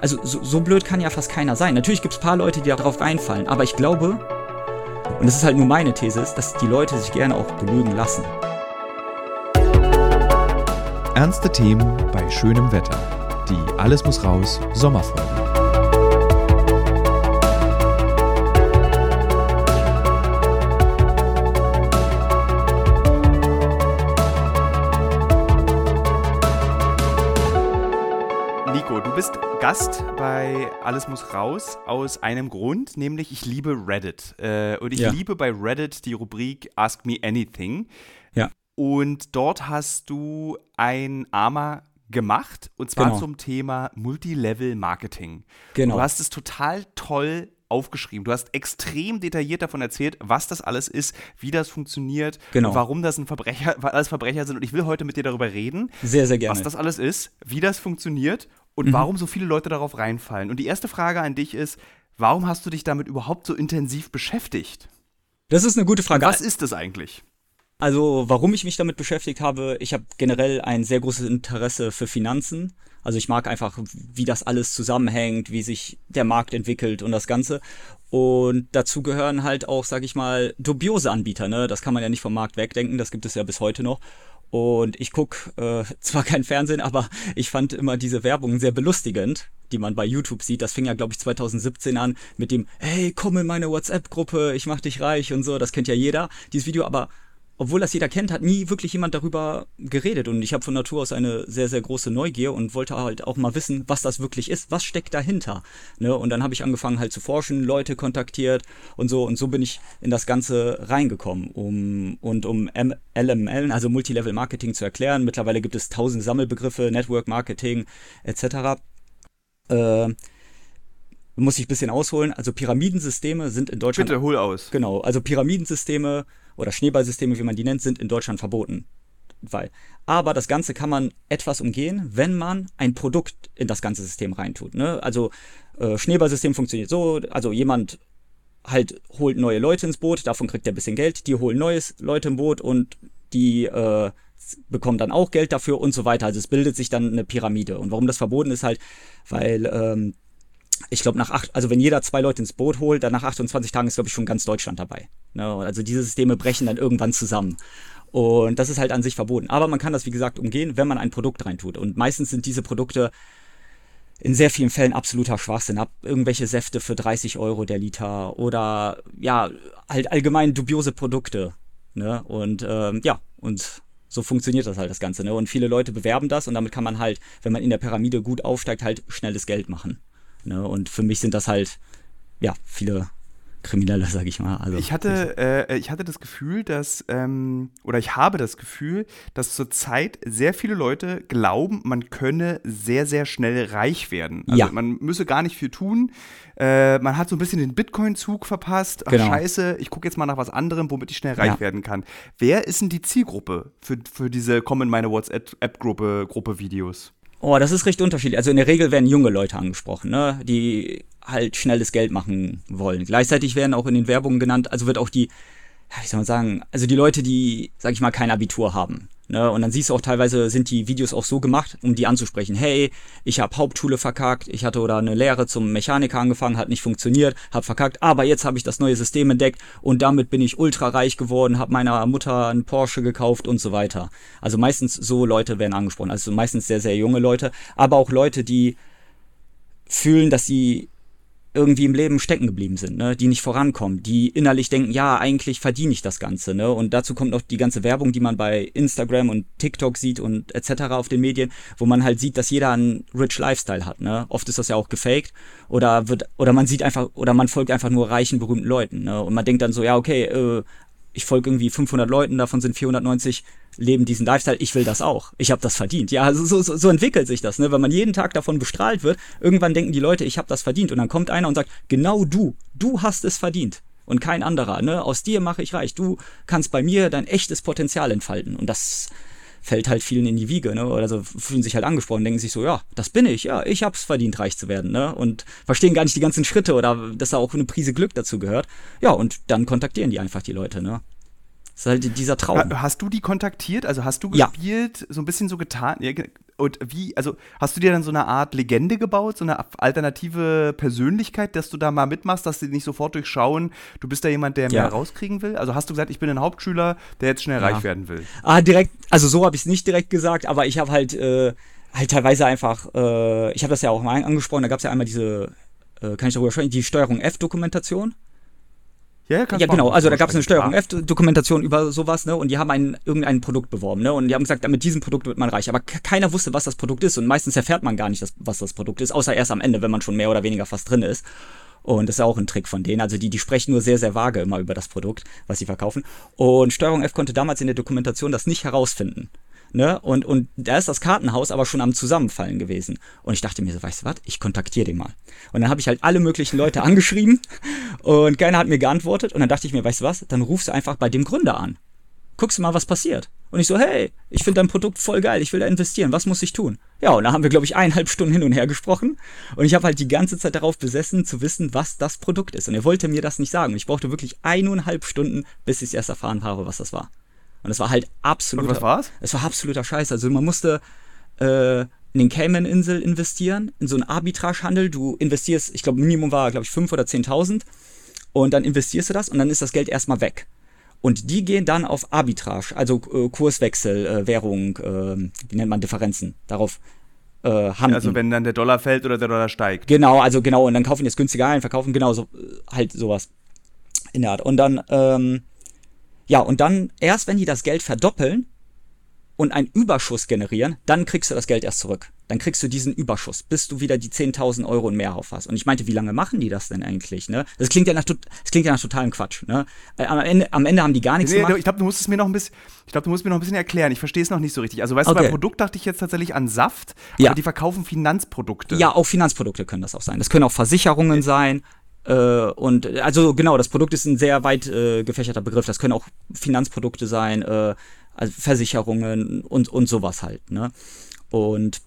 also so, so blöd kann ja fast keiner sein. Natürlich gibt es ein paar Leute, die darauf reinfallen, aber ich glaube, und das ist halt nur meine These, dass die Leute sich gerne auch belügen lassen. Ernste Themen bei schönem Wetter. Die Alles muss raus Sommerfolge. Gast bei Alles muss raus aus einem Grund, nämlich ich liebe Reddit. Äh, und ich ja. liebe bei Reddit die Rubrik Ask Me Anything. Ja. Und dort hast du ein AMA gemacht und zwar genau. zum Thema Multilevel Marketing. Genau. du hast es total toll aufgeschrieben. Du hast extrem detailliert davon erzählt, was das alles ist, wie das funktioniert, genau. warum das ein Verbrecher, alles Verbrecher sind. Und ich will heute mit dir darüber reden, sehr, sehr gerne. was das alles ist, wie das funktioniert und mhm. warum so viele Leute darauf reinfallen. Und die erste Frage an dich ist, warum hast du dich damit überhaupt so intensiv beschäftigt? Das ist eine gute Frage. was ist das eigentlich? Also, warum ich mich damit beschäftigt habe, ich habe generell ein sehr großes Interesse für Finanzen. Also ich mag einfach, wie das alles zusammenhängt, wie sich der Markt entwickelt und das Ganze. Und dazu gehören halt auch, sag ich mal, dubiose Anbieter. Ne? Das kann man ja nicht vom Markt wegdenken, das gibt es ja bis heute noch. Und ich gucke äh, zwar kein Fernsehen, aber ich fand immer diese Werbung sehr belustigend, die man bei YouTube sieht. Das fing ja, glaube ich, 2017 an mit dem, hey, komm in meine WhatsApp-Gruppe, ich mach dich reich und so. Das kennt ja jeder, dieses Video. Aber obwohl das jeder kennt, hat nie wirklich jemand darüber geredet. Und ich habe von Natur aus eine sehr, sehr große Neugier und wollte halt auch mal wissen, was das wirklich ist. Was steckt dahinter? Ne? Und dann habe ich angefangen halt zu forschen, Leute kontaktiert und so. Und so bin ich in das Ganze reingekommen. Um, und um LML, also Multilevel Marketing zu erklären. Mittlerweile gibt es tausend Sammelbegriffe, Network Marketing etc. Äh, muss ich ein bisschen ausholen. Also Pyramidensysteme sind in Deutschland. Bitte hol aus. Genau, also Pyramidensysteme oder Schneeballsysteme, wie man die nennt, sind in Deutschland verboten. Weil. Aber das Ganze kann man etwas umgehen, wenn man ein Produkt in das ganze System reintut. Ne? Also äh, Schneeballsystem funktioniert so, also jemand halt holt neue Leute ins Boot, davon kriegt er ein bisschen Geld, die holen neue Leute im Boot und die äh, bekommen dann auch Geld dafür und so weiter. Also es bildet sich dann eine Pyramide. Und warum das verboten ist halt, weil ähm, ich glaube, nach acht, also wenn jeder zwei Leute ins Boot holt, dann nach 28 Tagen ist, glaube ich, schon ganz Deutschland dabei. Ne? Also diese Systeme brechen dann irgendwann zusammen. Und das ist halt an sich verboten. Aber man kann das, wie gesagt, umgehen, wenn man ein Produkt reintut. Und meistens sind diese Produkte in sehr vielen Fällen absoluter Schwachsinn. Ab irgendwelche Säfte für 30 Euro der Liter oder ja, halt allgemein dubiose Produkte. Ne? Und ähm, ja, und so funktioniert das halt das Ganze. Ne? Und viele Leute bewerben das und damit kann man halt, wenn man in der Pyramide gut aufsteigt, halt schnelles Geld machen. Ne? Und für mich sind das halt, ja, viele Kriminelle, sag ich mal. Also, ich, hatte, äh, ich hatte das Gefühl, dass, ähm, oder ich habe das Gefühl, dass zurzeit sehr viele Leute glauben, man könne sehr, sehr schnell reich werden. Also ja. man müsse gar nicht viel tun. Äh, man hat so ein bisschen den Bitcoin-Zug verpasst. Ach, genau. scheiße, ich gucke jetzt mal nach was anderem, womit ich schnell reich ja. werden kann. Wer ist denn die Zielgruppe für, für diese Komm in meine WhatsApp-Gruppe Gruppe Videos? Oh, das ist recht unterschiedlich. Also in der Regel werden junge Leute angesprochen, ne? die halt schnelles Geld machen wollen. Gleichzeitig werden auch in den Werbungen genannt, also wird auch die, wie soll man sagen, also die Leute, die, sag ich mal, kein Abitur haben. Ne? Und dann siehst du auch teilweise sind die Videos auch so gemacht, um die anzusprechen. Hey, ich habe Hauptschule verkackt, ich hatte oder eine Lehre zum Mechaniker angefangen, hat nicht funktioniert, habe verkackt, aber jetzt habe ich das neue System entdeckt und damit bin ich ultra reich geworden, habe meiner Mutter einen Porsche gekauft und so weiter. Also meistens so Leute werden angesprochen, also meistens sehr, sehr junge Leute, aber auch Leute, die fühlen, dass sie irgendwie im Leben stecken geblieben sind, ne? die nicht vorankommen, die innerlich denken, ja, eigentlich verdiene ich das Ganze. Ne? Und dazu kommt noch die ganze Werbung, die man bei Instagram und TikTok sieht und etc. auf den Medien, wo man halt sieht, dass jeder einen rich Lifestyle hat. Ne? Oft ist das ja auch gefaked oder wird oder man sieht einfach oder man folgt einfach nur reichen berühmten Leuten. Ne? Und man denkt dann so, ja, okay, äh, ich folge irgendwie 500 Leuten, davon sind 490 leben diesen Lifestyle, ich will das auch. Ich habe das verdient. Ja, also so, so, so entwickelt sich das, ne? Wenn man jeden Tag davon bestrahlt wird, irgendwann denken die Leute, ich habe das verdient und dann kommt einer und sagt, genau du, du hast es verdient und kein anderer, ne? Aus dir mache ich reich. Du kannst bei mir dein echtes Potenzial entfalten und das fällt halt vielen in die Wiege, ne? Oder so fühlen sich halt angesprochen, denken sich so, ja, das bin ich, ja, ich hab's verdient, reich zu werden, ne? Und verstehen gar nicht die ganzen Schritte oder dass da auch eine Prise Glück dazu gehört. Ja, und dann kontaktieren die einfach die Leute, ne? Das ist halt dieser Traum. Hast du die kontaktiert? Also hast du Ja. gespielt, so ein bisschen so getan? Ja, ge- Und wie, also hast du dir dann so eine Art Legende gebaut, so eine alternative Persönlichkeit, dass du da mal mitmachst, dass sie nicht sofort durchschauen, du bist da jemand, der Ja. mehr rauskriegen will? Also hast du gesagt, ich bin ein Hauptschüler, der jetzt schnell Ja. reich werden will? Ah, direkt, also so habe ich es nicht direkt gesagt, aber ich habe halt, äh, halt teilweise einfach, äh, ich habe das ja auch mal angesprochen, da gab es ja einmal diese, äh, kann ich darüber sprechen, die Steuerung F-Dokumentation. Ja, Ja, machen. genau. Also da gab es eine Steuerung. F-Dokumentation über sowas, ne? Und die haben ein, irgendein Produkt beworben, ne? Und die haben gesagt, mit diesem Produkt wird man reich. Aber ke- keiner wusste, was das Produkt ist. Und meistens erfährt man gar nicht, das, was das Produkt ist, außer erst am Ende, wenn man schon mehr oder weniger fast drin ist. Und das ist ja auch ein Trick von denen. Also die, die sprechen nur sehr, sehr vage immer über das Produkt, was sie verkaufen. Und Steuerung F konnte damals in der Dokumentation das nicht herausfinden. Ne? Und, und da ist das Kartenhaus aber schon am Zusammenfallen gewesen. Und ich dachte mir so, weißt du was, ich kontaktiere den mal. Und dann habe ich halt alle möglichen Leute angeschrieben und keiner hat mir geantwortet. Und dann dachte ich mir, weißt du was, dann rufst du einfach bei dem Gründer an. Guckst du mal, was passiert. Und ich so, hey, ich finde dein Produkt voll geil, ich will da investieren, was muss ich tun? Ja, und da haben wir, glaube ich, eineinhalb Stunden hin und her gesprochen. Und ich habe halt die ganze Zeit darauf besessen, zu wissen, was das Produkt ist. Und er wollte mir das nicht sagen. Ich brauchte wirklich eineinhalb Stunden, bis ich es erst erfahren habe, was das war. Und es war halt absolut. Und was war's? Es war absoluter Scheiß. Also man musste äh, in den Cayman-Inseln investieren, in so einen Arbitragehandel. Du investierst, ich glaube, Minimum war, glaube ich, 5.000 oder 10.000. Und dann investierst du das und dann ist das Geld erstmal weg. Und die gehen dann auf Arbitrage, also äh, Kurswechsel, äh, Währung, äh, wie nennt man Differenzen, darauf äh, handeln. Also wenn dann der Dollar fällt oder der Dollar steigt. Genau, also genau, und dann kaufen die es günstiger ein, verkaufen genau so, äh, halt sowas in der Art. Und dann, ähm, ja, und dann erst, wenn die das Geld verdoppeln und einen Überschuss generieren, dann kriegst du das Geld erst zurück. Dann kriegst du diesen Überschuss, bis du wieder die 10.000 Euro und mehr auf hast. Und ich meinte, wie lange machen die das denn eigentlich? Ne? Das klingt ja nach, das klingt ja nach totalem Quatsch. Ne? Äh, Am, Ende, am Ende haben die gar nichts Nee, gemacht. ich glaube, du musst es mir noch ein bisschen, ich glaube, du musst mir noch ein bisschen erklären. Ich verstehe es noch nicht so richtig. Also weißt du, Okay. beim Produkt dachte ich jetzt tatsächlich an Saft, Ja. aber die verkaufen Finanzprodukte. Ja, auch Finanzprodukte können das auch sein. Das können auch Versicherungen sein. Äh, und also genau, das Produkt ist ein sehr weit äh, gefächerter Begriff. Das können auch Finanzprodukte sein, äh, also Versicherungen und, und sowas halt. Ne? Und,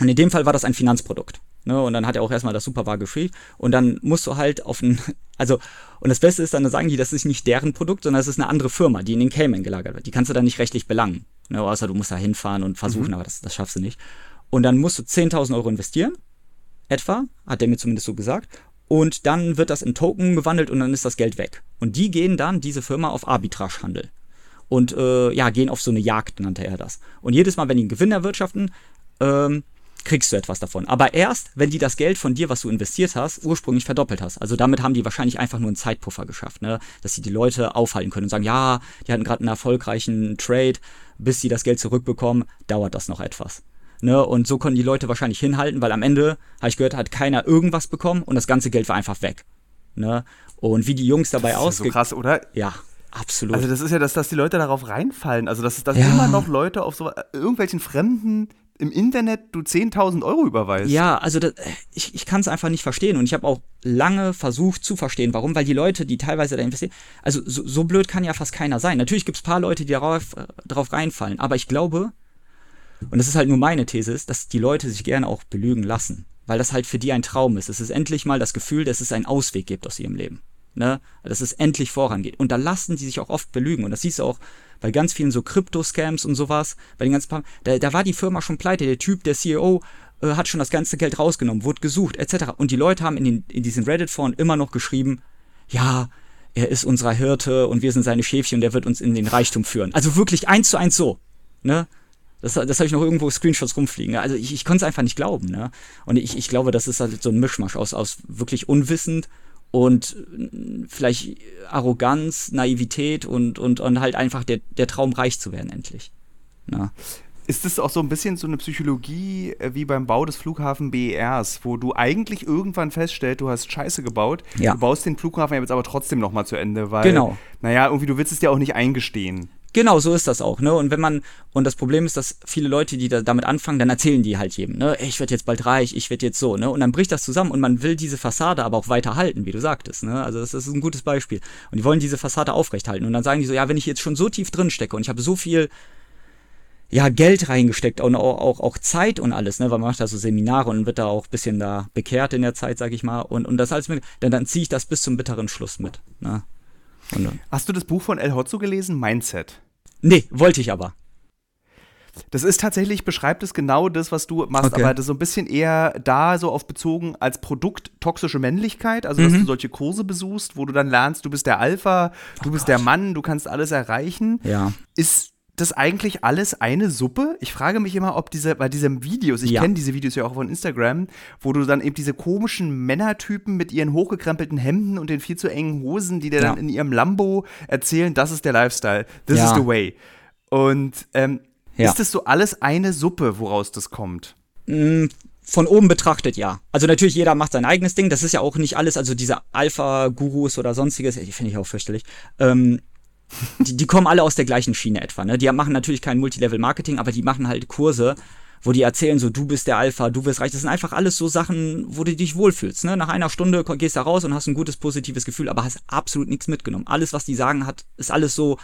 und in dem Fall war das ein Finanzprodukt. Ne? Und dann hat er auch erstmal das Superwahr geschrieben. Und dann musst du halt auf ein, also, und das Beste ist dann, da sagen die, das ist nicht deren Produkt, sondern es ist eine andere Firma, die in den Cayman gelagert wird. Die kannst du dann nicht rechtlich belangen. Ne? Außer du musst da hinfahren und versuchen, aber das, das schaffst du nicht. Und dann musst du 10.000 Euro investieren etwa, hat der mir zumindest so gesagt. Und dann wird das in Token gewandelt und dann ist das Geld weg. Und die gehen dann, diese Firma, auf Arbitragehandel. Und äh, ja, gehen auf so eine Jagd, nannte er das. Und jedes Mal, wenn die einen Gewinn erwirtschaften, ähm, kriegst du etwas davon. Aber erst, wenn die das Geld von dir, was du investiert hast, ursprünglich verdoppelt hast. Also damit haben die wahrscheinlich einfach nur einen Zeitpuffer geschafft, ne? dass sie die Leute aufhalten können und sagen, ja, die hatten gerade einen erfolgreichen Trade, bis sie das Geld zurückbekommen, dauert das noch etwas. Ne, und so konnten die Leute wahrscheinlich hinhalten, weil am Ende, habe ich gehört, hat keiner irgendwas bekommen und das ganze Geld war einfach weg. Ne? Und wie die Jungs dabei das ist ja so krass, oder? Ja, absolut. Also das ist ja, dass, dass die Leute darauf reinfallen. Also dass, dass Ja. immer noch Leute auf so irgendwelchen Fremden im Internet du 10.000 Euro überweist. Ja, also das, ich, ich kann es einfach nicht verstehen und ich habe auch lange versucht zu verstehen, warum, weil die Leute, die teilweise da investieren, also so, so blöd kann ja fast keiner sein. Natürlich gibt es paar Leute, die darauf, äh, darauf reinfallen, aber ich glaube, und das ist halt nur meine These, ist, dass die Leute sich gerne auch belügen lassen, weil das halt für die ein Traum ist. Es ist endlich mal das Gefühl, dass es einen Ausweg gibt aus ihrem Leben. Ne? Dass es endlich vorangeht. Und da lassen die sich auch oft belügen. Und das siehst du auch bei ganz vielen so Krypto-Scams und sowas, bei den ganzen, da, da war die Firma schon pleite. Der Typ, der CEO, äh, hat schon das ganze Geld rausgenommen, wurde gesucht, etc. Und die Leute haben in, den, in diesen Reddit-Foren immer noch geschrieben, ja, er ist unser Hirte und wir sind seine Schäfchen und der wird uns in den Reichtum führen. Also wirklich eins zu eins so. Ne? Das, das habe ich noch irgendwo Screenshots rumfliegen. Also ich, ich konnte es einfach nicht glauben. Ne? Und ich, ich glaube, das ist halt so ein Mischmasch aus, aus wirklich unwissend und vielleicht Arroganz, Naivität und, und, und halt einfach der, der Traum, reich zu werden endlich. Na? Ist das auch so ein bisschen so eine Psychologie äh, wie beim Bau des Flughafen BERs, wo du eigentlich irgendwann feststellst, du hast Scheiße gebaut, Ja. du baust den Flughafen jetzt aber trotzdem nochmal zu Ende, weil, Genau. naja, irgendwie du willst es dir auch nicht eingestehen. Genau, so ist das auch, ne? Und wenn man, und das Problem ist, dass viele Leute, die da damit anfangen, dann erzählen die halt jedem, ne? Ich werde jetzt bald reich, ich werde jetzt so, ne? Und dann bricht das zusammen und man will diese Fassade aber auch weiter halten, wie du sagtest, ne? Also das ist ein gutes Beispiel. Und die wollen diese Fassade aufrechthalten. Und dann sagen die so, ja, wenn ich jetzt schon so tief drin stecke und ich habe so viel ja, Geld reingesteckt und auch, auch, auch Zeit und alles, ne, weil man macht da so Seminare und wird da auch ein bisschen da bekehrt in der Zeit, sag ich mal, und, und das alles mit, dann, dann ziehe ich das bis zum bitteren Schluss mit, ne. Und, Hast du das Buch von El Hotzo gelesen, Mindset? Nee, wollte ich aber. Das ist tatsächlich, beschreibt es genau das, was du machst, Okay. aber das ist so ein bisschen eher da so auf bezogen als Produkt toxische Männlichkeit, also dass Mhm. du solche Kurse besuchst, wo du dann lernst, du bist der Alpha, du bist der Mann, du kannst alles erreichen. Ja. Ist das eigentlich alles eine Suppe? Ich frage mich immer, ob diese, bei diesen Videos, ich Ja. kenne diese Videos ja auch von Instagram, wo du dann eben diese komischen Männertypen mit ihren hochgekrempelten Hemden und den viel zu engen Hosen, die dir Ja. dann in ihrem Lambo erzählen, das ist der Lifestyle, this Ja. is the way. Und ähm, ist das so alles eine Suppe, woraus das kommt? Mm, Von oben betrachtet ja. Also natürlich jeder macht sein eigenes Ding. Das ist ja auch nicht alles, also diese Alpha-Gurus oder sonstiges, die finde ich auch fürchterlich. Ähm, die, die kommen alle aus der gleichen Schiene etwa. Ne? Die machen natürlich kein Multilevel-Marketing, aber die machen halt Kurse, wo die erzählen so, du bist der Alpha, du wirst reich. Das sind einfach alles so Sachen, wo du dich wohlfühlst. Ne? Nach einer Stunde gehst du raus und hast ein gutes, positives Gefühl, aber hast absolut nichts mitgenommen. Alles, was die sagen, hat, ist alles so,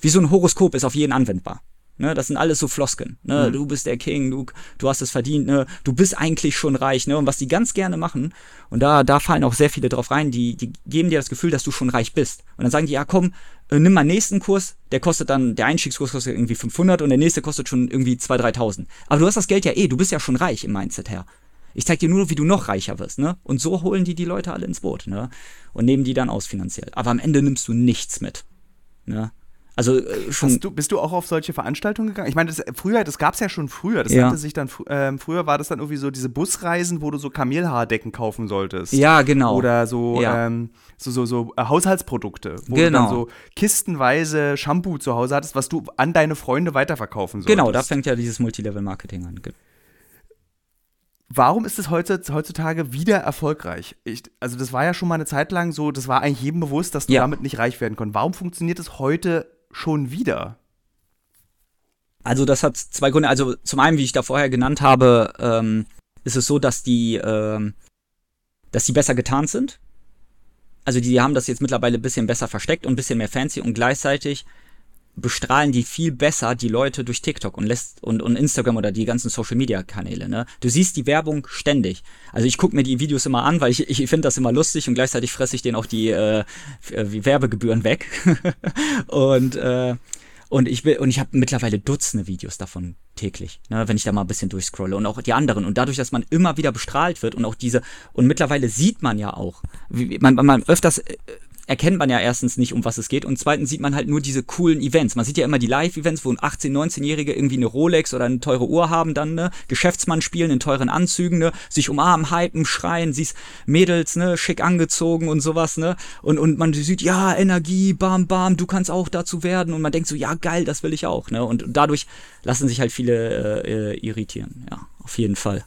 wie so ein Horoskop, ist auf jeden anwendbar. Ne, das sind alles so Floskeln. Ne? Du bist der King, du, du hast es verdient, ne? du bist eigentlich schon reich. Ne? Und was die ganz gerne machen, und da, da fallen auch sehr viele drauf rein, die, die geben dir das Gefühl, dass du schon reich bist. Und dann sagen die, ja komm, nimm mal nächsten Kurs, der kostet dann, der Einstiegskurs kostet irgendwie 500 und der nächste kostet schon irgendwie 2.000, 3.000. Aber du hast das Geld ja eh, du bist ja schon reich im Mindset her. Ich zeig dir nur, wie du noch reicher wirst, ne? Und so holen die die Leute alle ins Boot, ne? Und nehmen die dann aus finanziell. Aber am Ende nimmst du nichts mit, ne? Also äh, schon du, bist du auch auf solche Veranstaltungen gegangen? Ich meine, das, früher, das gab es ja schon früher. Das Ja. nannte sich dann, ähm, früher war das dann irgendwie so diese Busreisen, wo du so Kamelhaardecken kaufen solltest. Ja, genau. Oder so, Ja. ähm, so, so, so äh, Haushaltsprodukte, wo Genau. du dann so kistenweise Shampoo zu Hause hattest, was du an deine Freunde weiterverkaufen solltest. Genau, da fängt ja dieses Multilevel-Marketing an. Warum ist es heutzutage wieder erfolgreich? Ich, also das war ja schon mal eine Zeit lang so, das war eigentlich jedem bewusst, dass du Ja. damit nicht reich werden konntest. Warum funktioniert es heute schon wieder? Also das hat zwei Gründe. Also zum einen, wie ich da vorher genannt habe, ähm, ist es so, dass die, ähm, dass die besser getarnt sind. Also die haben das jetzt mittlerweile ein bisschen besser versteckt und ein bisschen mehr fancy und gleichzeitig bestrahlen die viel besser die Leute durch TikTok und lässt und, und Instagram oder die ganzen Social Media Kanäle, ne? Du siehst die Werbung ständig. Also ich gucke mir die Videos immer an, weil ich, ich finde das immer lustig und gleichzeitig fresse ich denen auch die äh, äh, Werbegebühren weg. und äh, und ich will, und ich habe mittlerweile Dutzende Videos davon täglich, ne, wenn ich da mal ein bisschen durchscrolle und auch die anderen. Und dadurch, dass man immer wieder bestrahlt wird und auch diese, und mittlerweile sieht man ja auch, wie, man, man öfters äh, erkennt man ja erstens nicht, um was es geht. Und zweitens sieht man halt nur diese coolen Events. Man sieht ja immer die Live-Events, wo ein 18-, 19-Jährige irgendwie eine Rolex oder eine teure Uhr haben, dann ne, Geschäftsmann spielen in teuren Anzügen, ne, sich umarmen, hypen, schreien, siehst Mädels, ne, schick angezogen und sowas, ne, und, und man sieht, ja, Energie, bam, bam, du kannst auch dazu werden. Und man denkt so, ja, geil, das will ich auch, ne, und dadurch lassen sich halt viele äh, irritieren, ja, auf jeden Fall.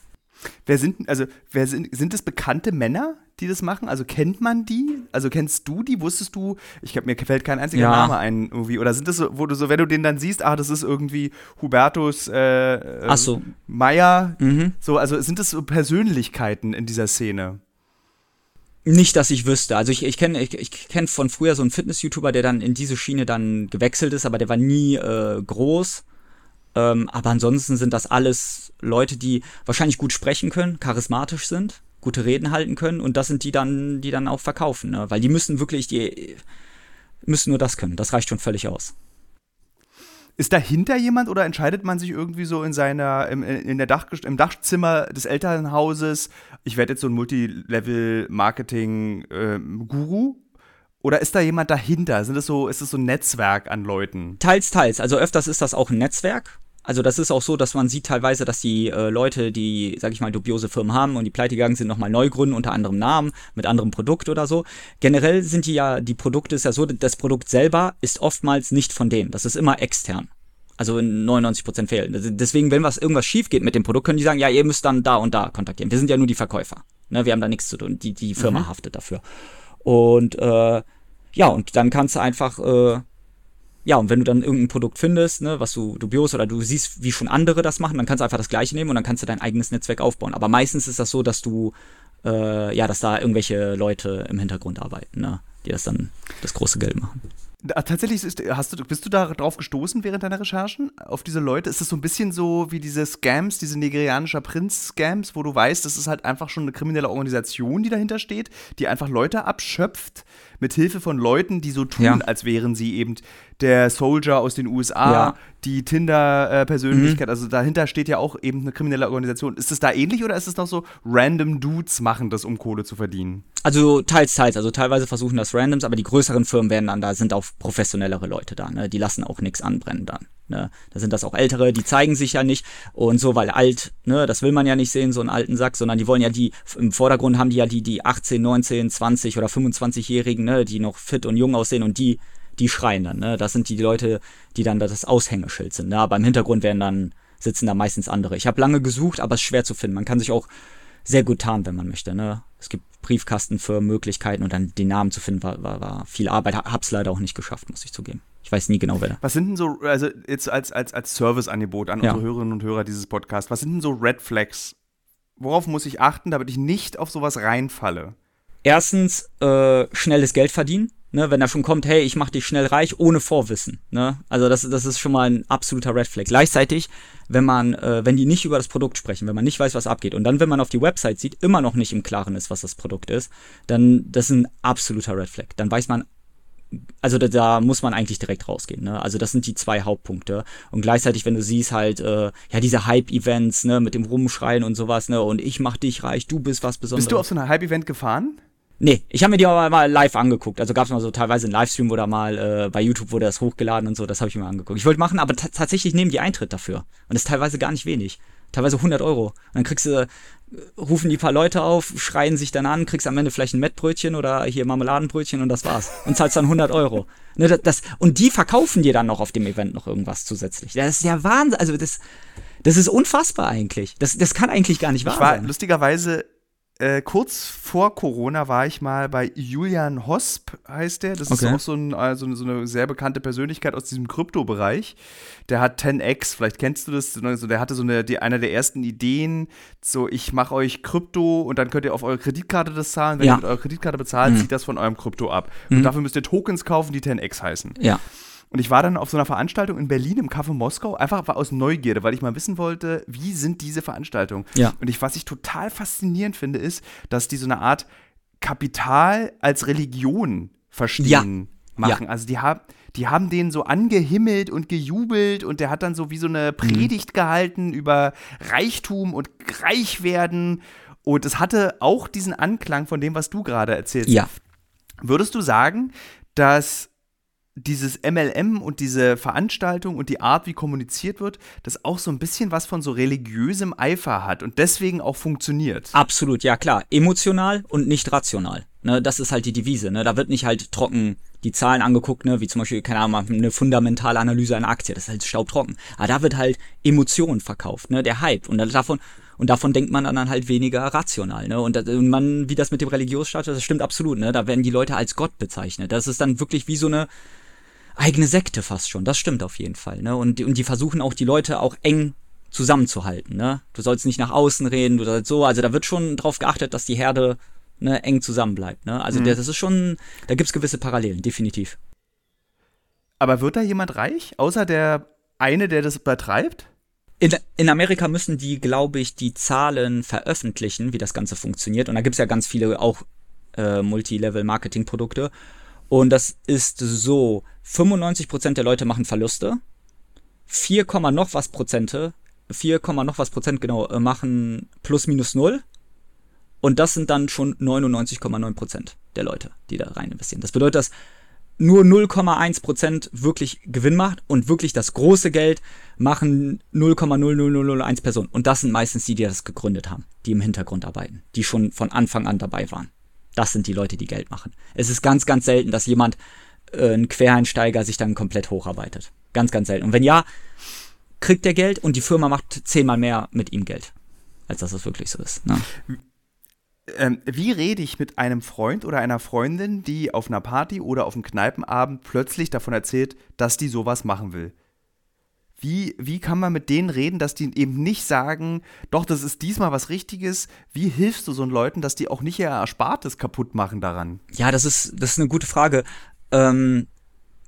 Wer sind, also, wer sind, sind es bekannte Männer, die das machen? Also kennt man die? Also kennst du die? Wusstest du? Ich hab, mir fällt kein einziger Ja. Name ein irgendwie. Oder sind das so, wo du so, wenn du den dann siehst, ah, das ist irgendwie Hubertus äh, äh, so. Meier. Mhm. So, also sind das so Persönlichkeiten in dieser Szene? Nicht, dass ich wüsste. Also ich, ich kenne ich, ich kenn von früher so einen Fitness-YouTuber, der dann in diese Schiene dann gewechselt ist, aber der war nie äh, groß. Ähm, aber ansonsten sind das alles Leute, die wahrscheinlich gut sprechen können, charismatisch sind, gute Reden halten können und das sind die dann, die dann auch verkaufen, ne? Weil die müssen wirklich, die müssen nur das können. Das reicht schon völlig aus. Ist dahinter jemand oder entscheidet man sich irgendwie so in seiner, im, in der Dach, im Dachzimmer des Elternhauses, ich werde jetzt so ein Multilevel-Marketing-Guru? oder ist da jemand dahinter? Sind das so, ist das so ein Netzwerk an Leuten? Teils, teils. Also öfters ist das auch ein Netzwerk. Also das ist auch so, dass man sieht teilweise, dass die äh, Leute, die, sag ich mal, dubiose Firmen haben und die pleite gegangen sind, nochmal neu gründen unter anderem Namen, mit anderem Produkt oder so. Generell sind die ja, die Produkte ist ja so, das Produkt selber ist oftmals nicht von denen. Das ist immer extern. Also in 99% Fällen. Also Deswegen, wenn was irgendwas schief geht mit dem Produkt, können die sagen, ja, ihr müsst dann da und da kontaktieren. Wir sind ja nur die Verkäufer. Ne, wir haben da nichts zu tun. Die, die Firma haftet dafür. Und äh, ja, und dann kannst du einfach äh, ja, und wenn du dann irgendein Produkt findest, ne, was du dubios oder du siehst, wie schon andere das machen, dann kannst du einfach das gleiche nehmen und dann kannst du dein eigenes Netzwerk aufbauen. Aber meistens ist das so, dass du, äh, ja, dass da irgendwelche Leute im Hintergrund arbeiten, ne, die das dann das große Geld machen. Tatsächlich ist, hast du, bist du da drauf gestoßen während deiner Recherchen auf diese Leute? Ist das so ein bisschen so wie diese Scams, diese nigerianischer Prinz-Scams, wo du weißt, das ist halt einfach schon eine kriminelle Organisation, die dahinter steht, die einfach Leute abschöpft mit Hilfe von Leuten, die so tun, ja. als wären sie eben der Soldier aus den USA, ja. die Tinder-Persönlichkeit. Mhm. Also dahinter steht ja auch eben eine kriminelle Organisation. Ist es da ähnlich oder ist es noch so, random Dudes machen das, um Kohle zu verdienen? Also teils, teils. Also teilweise versuchen das Randoms, aber die größeren Firmen werden dann, da sind auch professionellere Leute da. Ne? Die lassen auch nichts anbrennen dann. Ne? Da sind das auch Ältere, die zeigen sich ja nicht und so, weil alt, ne, das will man ja nicht sehen, so einen alten Sack, sondern die wollen ja die, im Vordergrund haben die ja die, die 18, 19, 20 oder 25-Jährigen, ne, die noch fit und jung aussehen und die, die schreien dann, ne? Das sind die Leute, die dann das Aushängeschild sind, ne? Aber im Hintergrund werden dann, sitzen da meistens andere. Ich habe lange gesucht, aber es ist schwer zu finden. Man kann sich auch sehr gut tarnen, wenn man möchte, ne? Es gibt Briefkasten für Möglichkeiten und dann den Namen zu finden, war, war, war viel Arbeit. Hab's leider auch nicht geschafft, muss ich zugeben. Ich weiß nie genau, wer da. Was sind denn so, also jetzt als, als, als Serviceangebot an ja. unsere Hörerinnen und Hörer dieses Podcasts, was sind denn so Red Flags? Worauf muss ich achten, damit ich nicht auf sowas reinfalle? Erstens, äh, schnelles Geld verdienen. Ne, wenn er schon kommt, hey, ich mach dich schnell reich, ohne Vorwissen. Ne? Also das, das ist schon mal ein absoluter Red Flag. Gleichzeitig, wenn man, äh, wenn die nicht über das Produkt sprechen, wenn man nicht weiß, was abgeht, und dann, wenn man auf die Website sieht, immer noch nicht im Klaren ist, was das Produkt ist, dann das ist ein absoluter Red Flag. Dann weiß man, also da, da muss man eigentlich direkt rausgehen. Ne? Also das sind die zwei Hauptpunkte. Und gleichzeitig, wenn du siehst halt, äh, ja, diese Hype-Events, ne, mit dem Rumschreien und sowas, ne, und ich mach dich reich, du bist was Besonderes. Bist du auf so einer Hype-Event gefahren? Nee, ich habe mir die aber mal live angeguckt. Also gab es mal so teilweise einen Livestream oder mal äh, bei YouTube wurde das hochgeladen und so, das habe ich mir angeguckt. Ich wollte machen, aber tatsächlich nehmen die Eintritt dafür. Und das ist teilweise gar nicht wenig. Teilweise 100 Euro. Und dann kriegst du, äh, rufen die paar Leute auf, schreien sich dann an, kriegst am Ende vielleicht ein Mettbrötchen oder hier Marmeladenbrötchen und das war's. Und zahlst dann 100 Euro. Ne, das, das, und die verkaufen dir dann noch auf dem Event noch irgendwas zusätzlich. Das ist ja Wahnsinn. Also das, das ist unfassbar eigentlich. Das, das kann eigentlich gar nicht wahr ich war, sein. Lustigerweise äh, kurz vor Corona war ich mal bei Julian Hosp, heißt der. Das okay. ist auch so, ein, also so, eine sehr bekannte Persönlichkeit aus diesem Kryptobereich. Der hat 10x, vielleicht kennst du das. Der hatte so eine, die, einer der ersten Ideen, so ich mache euch Krypto und dann könnt ihr auf eure Kreditkarte das zahlen. Wenn ja. ihr mit eurer Kreditkarte bezahlt, mhm. zieht das von eurem Krypto ab. Mhm. Und dafür müsst ihr Tokens kaufen, die 10x heißen. Ja. Und ich war dann auf so einer Veranstaltung in Berlin im Café Moskau, einfach aus Neugierde, weil ich mal wissen wollte, wie sind diese Veranstaltungen. Ja. Und ich, was ich total faszinierend finde, ist, dass die so eine Art Kapital als Religion verstehen ja. machen. Ja. Also die haben, die haben den so angehimmelt und gejubelt und der hat dann so wie so eine mhm. Predigt mhm. gehalten über Reichtum und Reichwerden. Und es hatte auch diesen Anklang von dem, was du gerade erzählst. Ja. Würdest du sagen, dass dieses MLM und diese Veranstaltung und die Art, wie kommuniziert wird, das auch so ein bisschen was von so religiösem Eifer hat und deswegen auch funktioniert. Absolut, ja klar. Emotional und nicht rational. Ne, das ist halt die Devise. Ne? Da wird nicht halt trocken die Zahlen angeguckt, ne? wie zum Beispiel, keine Ahnung, eine fundamentale Analyse einer Aktie. Das ist halt staubtrocken. Aber da wird halt Emotion verkauft, ne? der Hype. Und davon, und davon denkt man dann halt weniger rational, ne? Und, und man, wie das mit dem Religionsstatus, das stimmt absolut, ne? Da werden die Leute als Gott bezeichnet. Das ist dann wirklich wie so eine, eigene Sekte fast schon. Das stimmt auf jeden Fall. Ne? Und, und die versuchen auch die Leute auch eng zusammenzuhalten. Ne? Du sollst nicht nach außen reden, du sollst so. Also da wird schon drauf geachtet, dass die Herde ne, eng zusammenbleibt. Ne? Also mhm. das ist schon, da gibt es gewisse Parallelen, definitiv. Aber wird da jemand reich, außer der eine, der das betreibt? In, in Amerika müssen die, glaube ich, die Zahlen veröffentlichen, wie das Ganze funktioniert. Und da gibt es ja ganz viele auch äh, Multilevel-Marketing-Produkte. Und das ist so, 95% der Leute machen Verluste, 4, noch was Prozente, 4, noch was Prozent genau äh, machen plus minus null. Und das sind dann schon 99,9% der Leute, die da rein investieren. Das bedeutet, dass nur 0,1% wirklich Gewinn macht und wirklich das große Geld machen 0,00001 Personen. Und das sind meistens die, die das gegründet haben, die im Hintergrund arbeiten, die schon von Anfang an dabei waren. Das sind die Leute, die Geld machen. Es ist ganz, ganz selten, dass jemand, äh, ein Quereinsteiger, sich dann komplett hocharbeiten. Ganz, ganz selten. Und wenn ja, kriegt der Geld und die Firma macht zehnmal mehr mit ihm Geld, als dass es wirklich so ist. Ne? Ähm, wie rede ich mit einem Freund oder einer Freundin, die auf einer Party oder auf einem Kneipenabend plötzlich davon erzählt, dass die sowas machen will? Wie, wie kann man mit denen reden, dass die eben nicht sagen, doch, das ist diesmal was Richtiges? Wie hilfst du so Leuten, dass die auch nicht ihr Erspartes kaputt machen daran? Ja, das ist, das ist eine gute Frage. Ähm,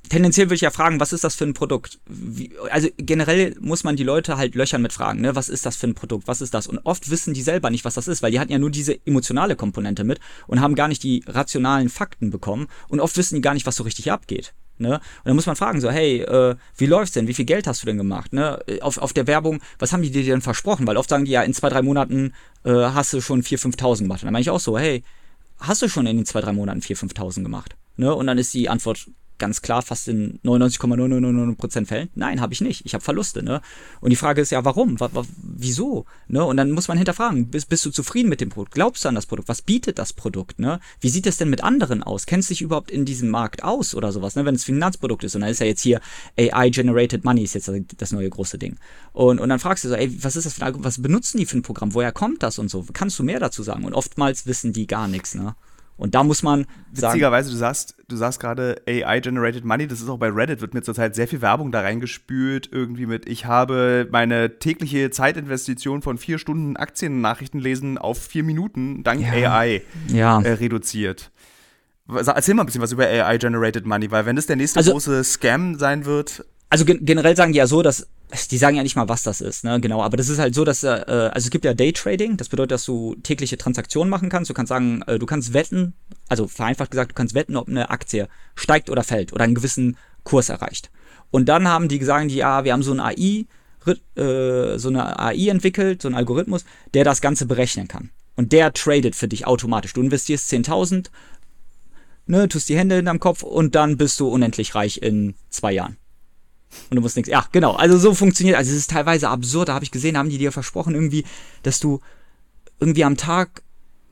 tendenziell würde ich ja fragen, was ist das für ein Produkt? Wie, also generell muss man die Leute halt löchern mit Fragen, ne? Was ist das für ein Produkt? Was ist das? Und oft wissen die selber nicht, was das ist, weil die hatten ja nur diese emotionale Komponente mit und haben gar nicht die rationalen Fakten bekommen. Und oft wissen die gar nicht, was so richtig abgeht. Ne? Und dann muss man fragen, so, hey, äh, wie läuft's denn? Wie viel Geld hast du denn gemacht? Ne? Auf, auf der Werbung, was haben die dir denn versprochen? Weil oft sagen die ja, in zwei, drei Monaten äh, hast du schon 4.000, 5.000 gemacht. Und dann meine ich auch so, hey, hast du schon in den zwei, drei Monaten 4.000, 5.000 gemacht? Ne? Und dann ist die Antwort ganz klar fast in 99,999% Fällen, nein, habe ich nicht. Ich habe Verluste, ne? Und die Frage ist ja, warum? W wieso? Ne? Und dann muss man hinterfragen, bist, bist du zufrieden mit dem Produkt? Glaubst du an das Produkt? Was bietet das Produkt, ne? Wie sieht es denn mit anderen aus? Kennst du dich überhaupt in diesem Markt aus oder sowas, ne? Wenn es Finanzprodukt ist und dann ist ja jetzt hier AI-Generated Money ist jetzt das neue große Ding. Und, und dann fragst du so, ey, was ist das für ein, was benutzen die für ein Programm? Woher kommt das und so? Kannst du mehr dazu sagen? Und oftmals wissen die gar nichts, ne? Und da muss man sagen. Witzigerweise, du sagst, du sagst gerade AI-generated Money, das ist auch bei Reddit, wird mir zurzeit sehr viel Werbung da reingespült, irgendwie mit, ich habe meine tägliche Zeitinvestition von vier Stunden Aktiennachrichten lesen auf vier Minuten dank ja. AI ja. Äh, reduziert. Erzähl mal ein bisschen was über AI-generated Money, weil wenn das der nächste also, große Scam sein wird. Also gen generell sagen die ja so, dass die sagen ja nicht mal, was das ist, ne? Genau, aber das ist halt so, dass äh, also es gibt ja Daytrading, das bedeutet, dass du tägliche Transaktionen machen kannst. Du kannst sagen, äh, du kannst wetten, also vereinfacht gesagt, du kannst wetten, ob eine Aktie steigt oder fällt oder einen gewissen Kurs erreicht. Und dann haben die gesagt, ja, wir haben so ein AI, äh, so eine AI entwickelt, so einen Algorithmus, der das Ganze berechnen kann. Und der tradet für dich automatisch. Du investierst 10.000, ne, tust die Hände hinterm Kopf und dann bist du unendlich reich in zwei Jahren. Und du musst nichts. Ja, genau. Also so funktioniert. Also es ist teilweise absurd. Da habe ich gesehen, haben die dir versprochen irgendwie, dass du irgendwie am Tag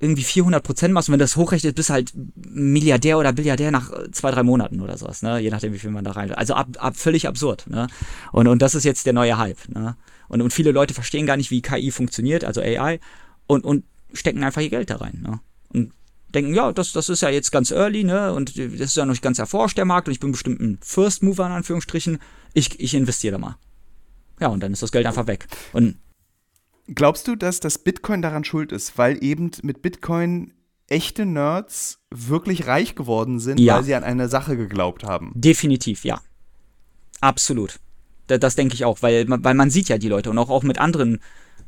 irgendwie 400 Prozent machst und wenn das hochrechnet, bist halt Milliardär oder Billiardär nach zwei, drei Monaten oder sowas, ne? Je nachdem, wie viel man da rein. Also ab, ab völlig absurd, ne? Und, und das ist jetzt der neue Hype, ne? Und, und viele Leute verstehen gar nicht, wie KI funktioniert, also AI, und, und stecken einfach ihr Geld da rein, ne? Und denken, ja, das, das ist ja jetzt ganz early, ne? Und das ist ja noch nicht ganz erforscht, der Markt, und ich bin bestimmt ein First Mover, in Anführungsstrichen. Ich, ich investiere da mal. Ja, und dann ist das Geld einfach weg. Und Glaubst du, dass das Bitcoin daran schuld ist, weil eben mit Bitcoin echte Nerds wirklich reich geworden sind, ja. weil sie an eine Sache geglaubt haben? Definitiv, ja. Absolut. Das, das denke ich auch, weil, weil man sieht ja die Leute und auch, auch mit anderen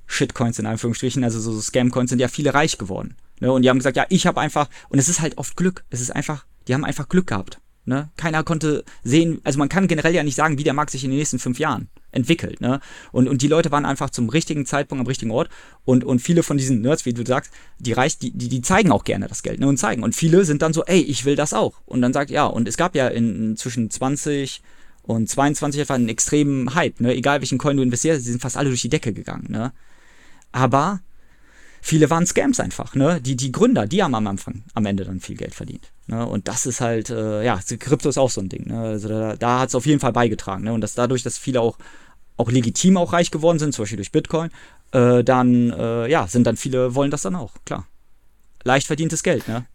Shitcoins in Anführungsstrichen, also so Scamcoins sind ja viele reich geworden. Ne? Und die haben gesagt, ja, ich habe einfach, und es ist halt oft Glück. Es ist einfach, die haben einfach Glück gehabt. Ne? Keiner konnte sehen, also man kann generell ja nicht sagen, wie der Markt sich in den nächsten fünf Jahren entwickelt. Ne? Und, und die Leute waren einfach zum richtigen Zeitpunkt am richtigen Ort. Und, und viele von diesen Nerds, wie du sagst, die, reich, die, die, die zeigen auch gerne das Geld ne? und zeigen. Und viele sind dann so, ey, ich will das auch. Und dann sagt, ja, und es gab ja in, zwischen 20 und 22 etwa einen extremen Hype. Ne? Egal welchen Coin du investierst, die sind fast alle durch die Decke gegangen. Ne? Aber viele waren Scams einfach, ne? Die, die Gründer, die haben am Anfang, am Ende dann viel Geld verdient. Ne? Und das ist halt, äh, ja, Krypto ist auch so ein Ding. Ne? Also da, da hat es auf jeden Fall beigetragen. Ne? Und dass dadurch, dass viele auch, auch legitim auch reich geworden sind, zum Beispiel durch Bitcoin, äh, dann, äh, ja, sind dann viele, wollen das dann auch, klar. Leicht verdientes Geld, ne?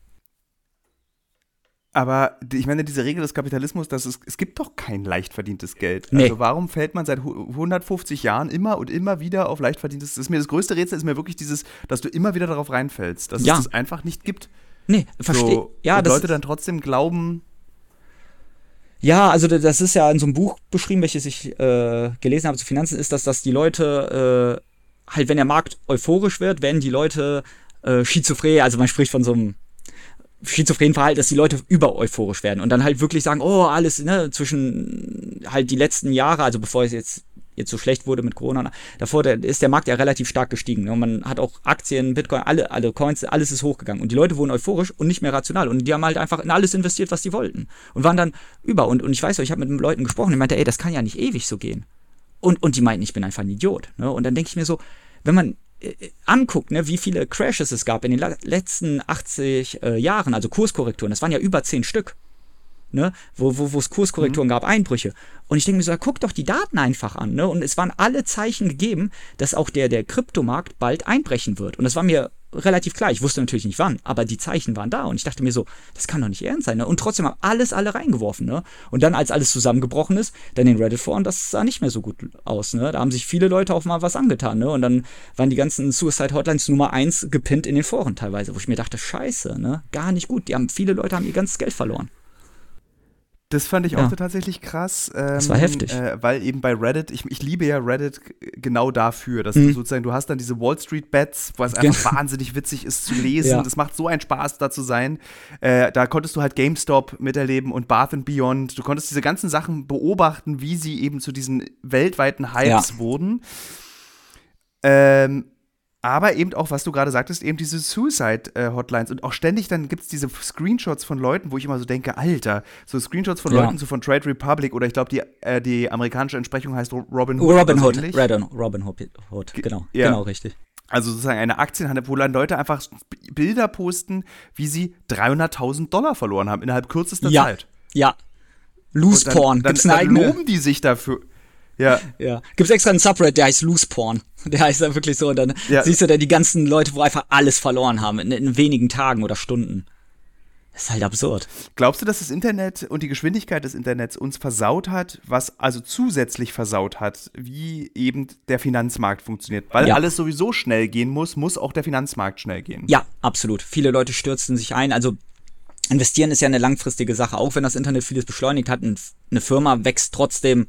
Aber ich meine, diese Regel des Kapitalismus, dass es, es gibt doch kein leicht verdientes Geld. Nee. Also warum fällt man seit 150 Jahren immer und immer wieder auf leicht verdientes? Das ist mir das größte Rätsel ist mir wirklich dieses, dass du immer wieder darauf reinfällst, dass ja. es das einfach nicht gibt. Nee, verstehe. So, ja, und Leute dann trotzdem glauben. Ja, also das ist ja in so einem Buch beschrieben, welches ich äh, gelesen habe zu Finanzen, ist, dass, dass die Leute äh, halt, wenn der Markt euphorisch wird, werden die Leute äh, schizophren, also man spricht von so einem schizophrenen Verhalten, dass die Leute über euphorisch werden und dann halt wirklich sagen, oh, alles, ne, zwischen halt die letzten Jahre, also bevor es jetzt jetzt so schlecht wurde mit Corona, davor der, ist der Markt ja relativ stark gestiegen. Ne? Und man hat auch Aktien, Bitcoin, alle, alle Coins, alles ist hochgegangen. Und die Leute wurden euphorisch und nicht mehr rational. Und die haben halt einfach in alles investiert, was die wollten. Und waren dann über. Und, und ich weiß, ich habe mit Leuten gesprochen, die meinte, ey, das kann ja nicht ewig so gehen. Und, und die meinten, ich bin einfach ein Idiot. Ne? Und dann denke ich mir so, wenn man anguckt, ne, wie viele Crashes es gab in den letzten 80 äh, Jahren, also Kurskorrekturen, das waren ja über 10 Stück. Ne, wo, wo, wo es Kurskorrekturen mhm. gab, Einbrüche. Und ich denke mir so, guck doch die Daten einfach an. Ne? Und es waren alle Zeichen gegeben, dass auch der, der Kryptomarkt bald einbrechen wird. Und das war mir relativ klar. Ich wusste natürlich nicht wann, aber die Zeichen waren da. Und ich dachte mir so, das kann doch nicht ernst sein. Ne? Und trotzdem haben alles alle reingeworfen. Ne? Und dann, als alles zusammengebrochen ist, dann in Reddit-Foren, das sah nicht mehr so gut aus. Ne? Da haben sich viele Leute auch mal was angetan. Ne? Und dann waren die ganzen Suicide-Hotlines Nummer eins gepinnt in den Foren teilweise, wo ich mir dachte, scheiße, ne? gar nicht gut. Die haben, viele Leute haben ihr ganzes Geld verloren. Das fand ich ja. auch tatsächlich krass. Ähm, das war heftig. Äh, weil eben bei Reddit, ich, ich liebe ja Reddit genau dafür, dass mhm. du sozusagen, du hast dann diese Wall Street Bets, wo es einfach wahnsinnig witzig ist zu lesen. Ja. Das macht so einen Spaß, da zu sein. Äh, da konntest du halt GameStop miterleben und Bath and Beyond. Du konntest diese ganzen Sachen beobachten, wie sie eben zu diesen weltweiten Hypes ja. wurden. Ähm, aber eben auch, was du gerade sagtest, eben diese Suicide-Hotlines. und auch ständig dann gibt es diese Screenshots von Leuten, wo ich immer so denke, Alter, so Screenshots von ja. Leuten, so von Trade Republic oder ich glaube, die, äh, die amerikanische Entsprechung heißt Robin Hood. Robin Hood, Redon, Robin Hood, genau, ja. genau, richtig. Also sozusagen eine Aktienhandel, wo dann Leute einfach Bilder posten, wie sie 300.000 Dollar verloren haben innerhalb kürzester ja. Zeit. Ja, Loose Porn. Dann, dann, dann loben die sich dafür. Ja. ja. Gibt es extra einen Subreddit, der heißt Loose Porn. Der heißt dann wirklich so. Und dann ja. siehst du da die ganzen Leute, wo einfach alles verloren haben, in, in wenigen Tagen oder Stunden. Das ist halt absurd. Glaubst du, dass das Internet und die Geschwindigkeit des Internets uns versaut hat, was also zusätzlich versaut hat, wie eben der Finanzmarkt funktioniert? Weil ja. alles sowieso schnell gehen muss, muss auch der Finanzmarkt schnell gehen. Ja, absolut. Viele Leute stürzen sich ein. Also investieren ist ja eine langfristige Sache. Auch wenn das Internet vieles beschleunigt hat, eine Firma wächst trotzdem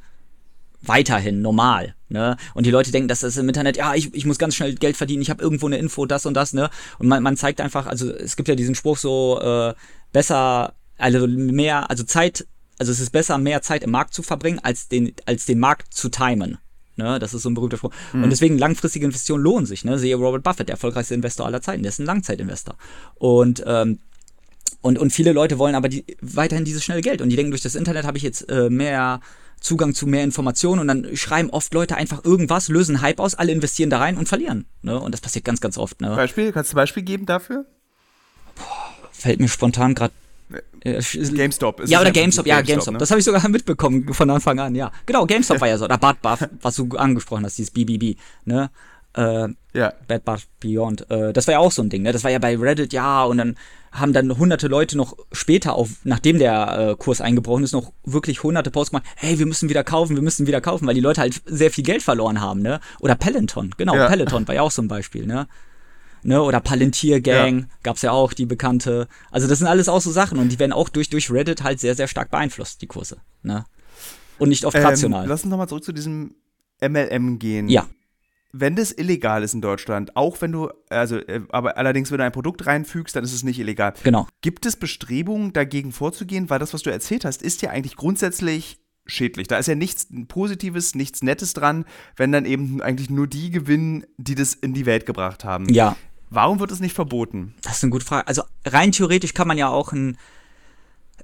weiterhin normal. Ne? Und die Leute denken, dass das im Internet, ja, ich, ich muss ganz schnell Geld verdienen, ich habe irgendwo eine Info, das und das, ne? Und man, man zeigt einfach, also es gibt ja diesen Spruch so, äh, besser, also mehr, also Zeit, also es ist besser, mehr Zeit im Markt zu verbringen, als den, als den Markt zu timen. Ne, das ist so ein berühmter Spruch. Mhm. Und deswegen langfristige Investitionen lohnen sich. Ne? Sehe Robert Buffett, der erfolgreichste Investor aller Zeiten, der ist ein Langzeitinvestor. Und ähm, und, und viele Leute wollen aber die, weiterhin dieses schnelle Geld. Und die denken, durch das Internet habe ich jetzt äh, mehr Zugang zu mehr Informationen und dann schreiben oft Leute einfach irgendwas, lösen Hype aus, alle investieren da rein und verlieren. Ne? Und das passiert ganz, ganz oft. Ne? Beispiel, kannst du ein Beispiel geben dafür? Boah, fällt mir spontan gerade äh, GameStop. ja, oder GameStop, ja, GameStop. Ne? Das habe ich sogar mitbekommen von Anfang an, ja. Genau, GameStop war ja so. Oder Bad Buff, was du angesprochen hast, dieses BBB, ne? Äh, ja. Bad Bath Beyond. Äh, das war ja auch so ein Ding, ne? Das war ja bei Reddit, ja, und dann haben dann hunderte Leute noch später, auf, nachdem der äh, Kurs eingebrochen ist, noch wirklich hunderte Posts gemacht, hey, wir müssen wieder kaufen, wir müssen wieder kaufen, weil die Leute halt sehr viel Geld verloren haben, ne? Oder Peloton, genau, ja. Peloton war ja auch so ein Beispiel, ne? Ne, oder Palantir Gang ja. gab's ja auch, die bekannte. Also das sind alles auch so Sachen und die werden auch durch, durch Reddit halt sehr, sehr stark beeinflusst, die Kurse. Ne? Und nicht oft ähm, rational. Lass uns nochmal zurück zu diesem MLM gehen. Ja wenn das illegal ist in Deutschland, auch wenn du, also, äh, aber allerdings, wenn du ein Produkt reinfügst, dann ist es nicht illegal. Genau. Gibt es Bestrebungen, dagegen vorzugehen? Weil das, was du erzählt hast, ist ja eigentlich grundsätzlich schädlich. Da ist ja nichts Positives, nichts Nettes dran, wenn dann eben eigentlich nur die gewinnen, die das in die Welt gebracht haben. Ja. Warum wird es nicht verboten? Das ist eine gute Frage. Also rein theoretisch kann man ja auch ein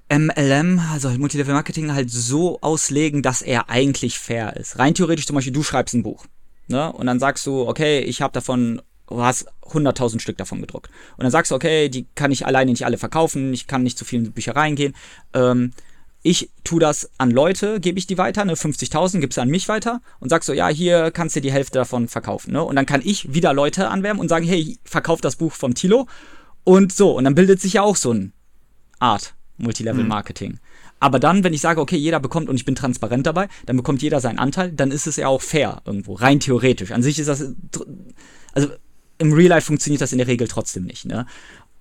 MLM, also Multilevel Marketing, halt so auslegen, dass er eigentlich fair ist. Rein theoretisch zum Beispiel, du schreibst ein Buch. Ne? Und dann sagst du, okay, ich habe davon, du hast 100.000 Stück davon gedruckt. Und dann sagst du, okay, die kann ich alleine nicht alle verkaufen, ich kann nicht zu vielen Büchereien gehen. Ähm, ich tue das an Leute, gebe ich die weiter, ne, 50.000 gibst du an mich weiter und sagst so, ja, hier kannst du die Hälfte davon verkaufen, ne? Und dann kann ich wieder Leute anwerben und sagen, hey, verkauf das Buch vom Tilo und so. Und dann bildet sich ja auch so eine Art Multilevel-Marketing. Mhm. Aber dann, wenn ich sage, okay, jeder bekommt und ich bin transparent dabei, dann bekommt jeder seinen Anteil, dann ist es ja auch fair irgendwo, rein theoretisch. An sich ist das, also im Real Life funktioniert das in der Regel trotzdem nicht, ne?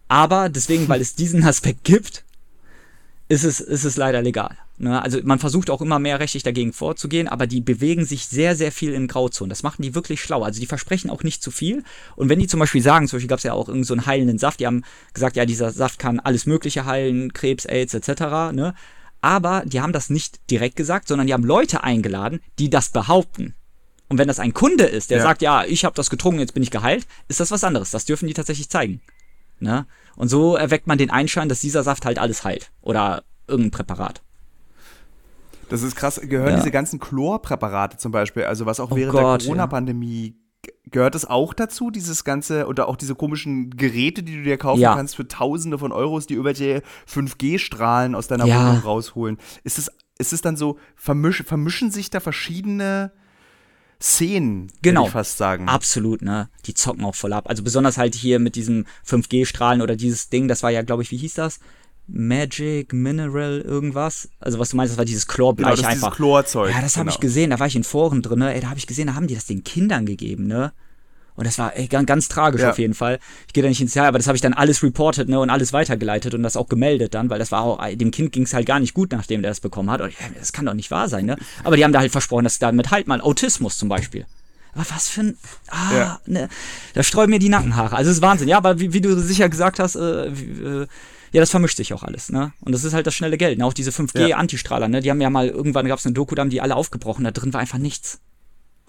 Aber deswegen, weil es diesen Aspekt gibt, ist es, ist es leider legal. Ne? Also man versucht auch immer mehr rechtlich dagegen vorzugehen, aber die bewegen sich sehr, sehr viel in Grauzonen. Das machen die wirklich schlau. Also die versprechen auch nicht zu viel. Und wenn die zum Beispiel sagen, zum Beispiel gab es ja auch irgendeinen so heilenden Saft, die haben gesagt, ja, dieser Saft kann alles Mögliche heilen, Krebs, AIDS etc. Ne? Aber die haben das nicht direkt gesagt, sondern die haben Leute eingeladen, die das behaupten. Und wenn das ein Kunde ist, der ja. sagt, ja, ich habe das getrunken, jetzt bin ich geheilt, ist das was anderes. Das dürfen die tatsächlich zeigen. Ne? Und so erweckt man den Einschein, dass dieser Saft halt alles heilt. Oder irgendein Präparat. Das ist krass. Gehören ja. diese ganzen Chlorpräparate zum Beispiel, also was auch oh während Gott, der Corona-Pandemie gehört es auch dazu, dieses ganze, oder auch diese komischen Geräte, die du dir kaufen ja. kannst für Tausende von Euros, die irgendwelche 5G-Strahlen aus deiner ja. Wohnung rausholen. Ist es, ist es dann so, vermisch, vermischen sich da verschiedene Szenen, genau. würde ich fast sagen. Absolut, ne? Die zocken auch voll ab. Also besonders halt hier mit diesem 5G-Strahlen oder dieses Ding, das war ja, glaube ich, wie hieß das? Magic Mineral irgendwas. Also was du meinst, das war dieses Chlorbleich genau, einfach. Chlorzeug. Ja, das habe genau. ich gesehen. Da war ich in Foren drin. Ne? Ey, da habe ich gesehen, da haben die das den Kindern gegeben, ne? Und das war ey, ganz, ganz tragisch Ja. auf jeden Fall. Ich gehe da nicht ins Jahr, aber das habe ich dann alles reported ne, und alles weitergeleitet und das auch gemeldet dann, weil das war auch, dem Kind ging es halt gar nicht gut, nachdem der das bekommen hat. Und ich, das kann doch nicht wahr sein, ne? Aber die haben da halt versprochen, dass damit halt mal Autismus zum Beispiel. Aber was für ein. Ah, Ja. ne, da sträuben mir die Nackenhaare. Also es ist Wahnsinn, ja, aber wie, wie du sicher gesagt hast, äh, wie, äh, ja, das vermischt sich auch alles, ne? Und das ist halt das schnelle Geld. Ne? Auch diese 5G-Antistrahler, ne? Die haben ja mal, irgendwann gab es eine Doku, da haben die alle aufgebrochen, da drin war einfach nichts.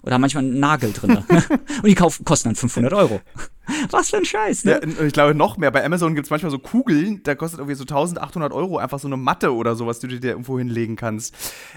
Oder manchmal ein Nagel drin. ne? Und die kaufen, kosten dann 500 Euro. Was für ein Scheiß, ne? Ja, und ich glaube noch mehr. Bei Amazon gibt es manchmal so Kugeln, da kostet irgendwie so 1800 Euro einfach so eine Matte oder sowas, die du dir irgendwo hinlegen kannst.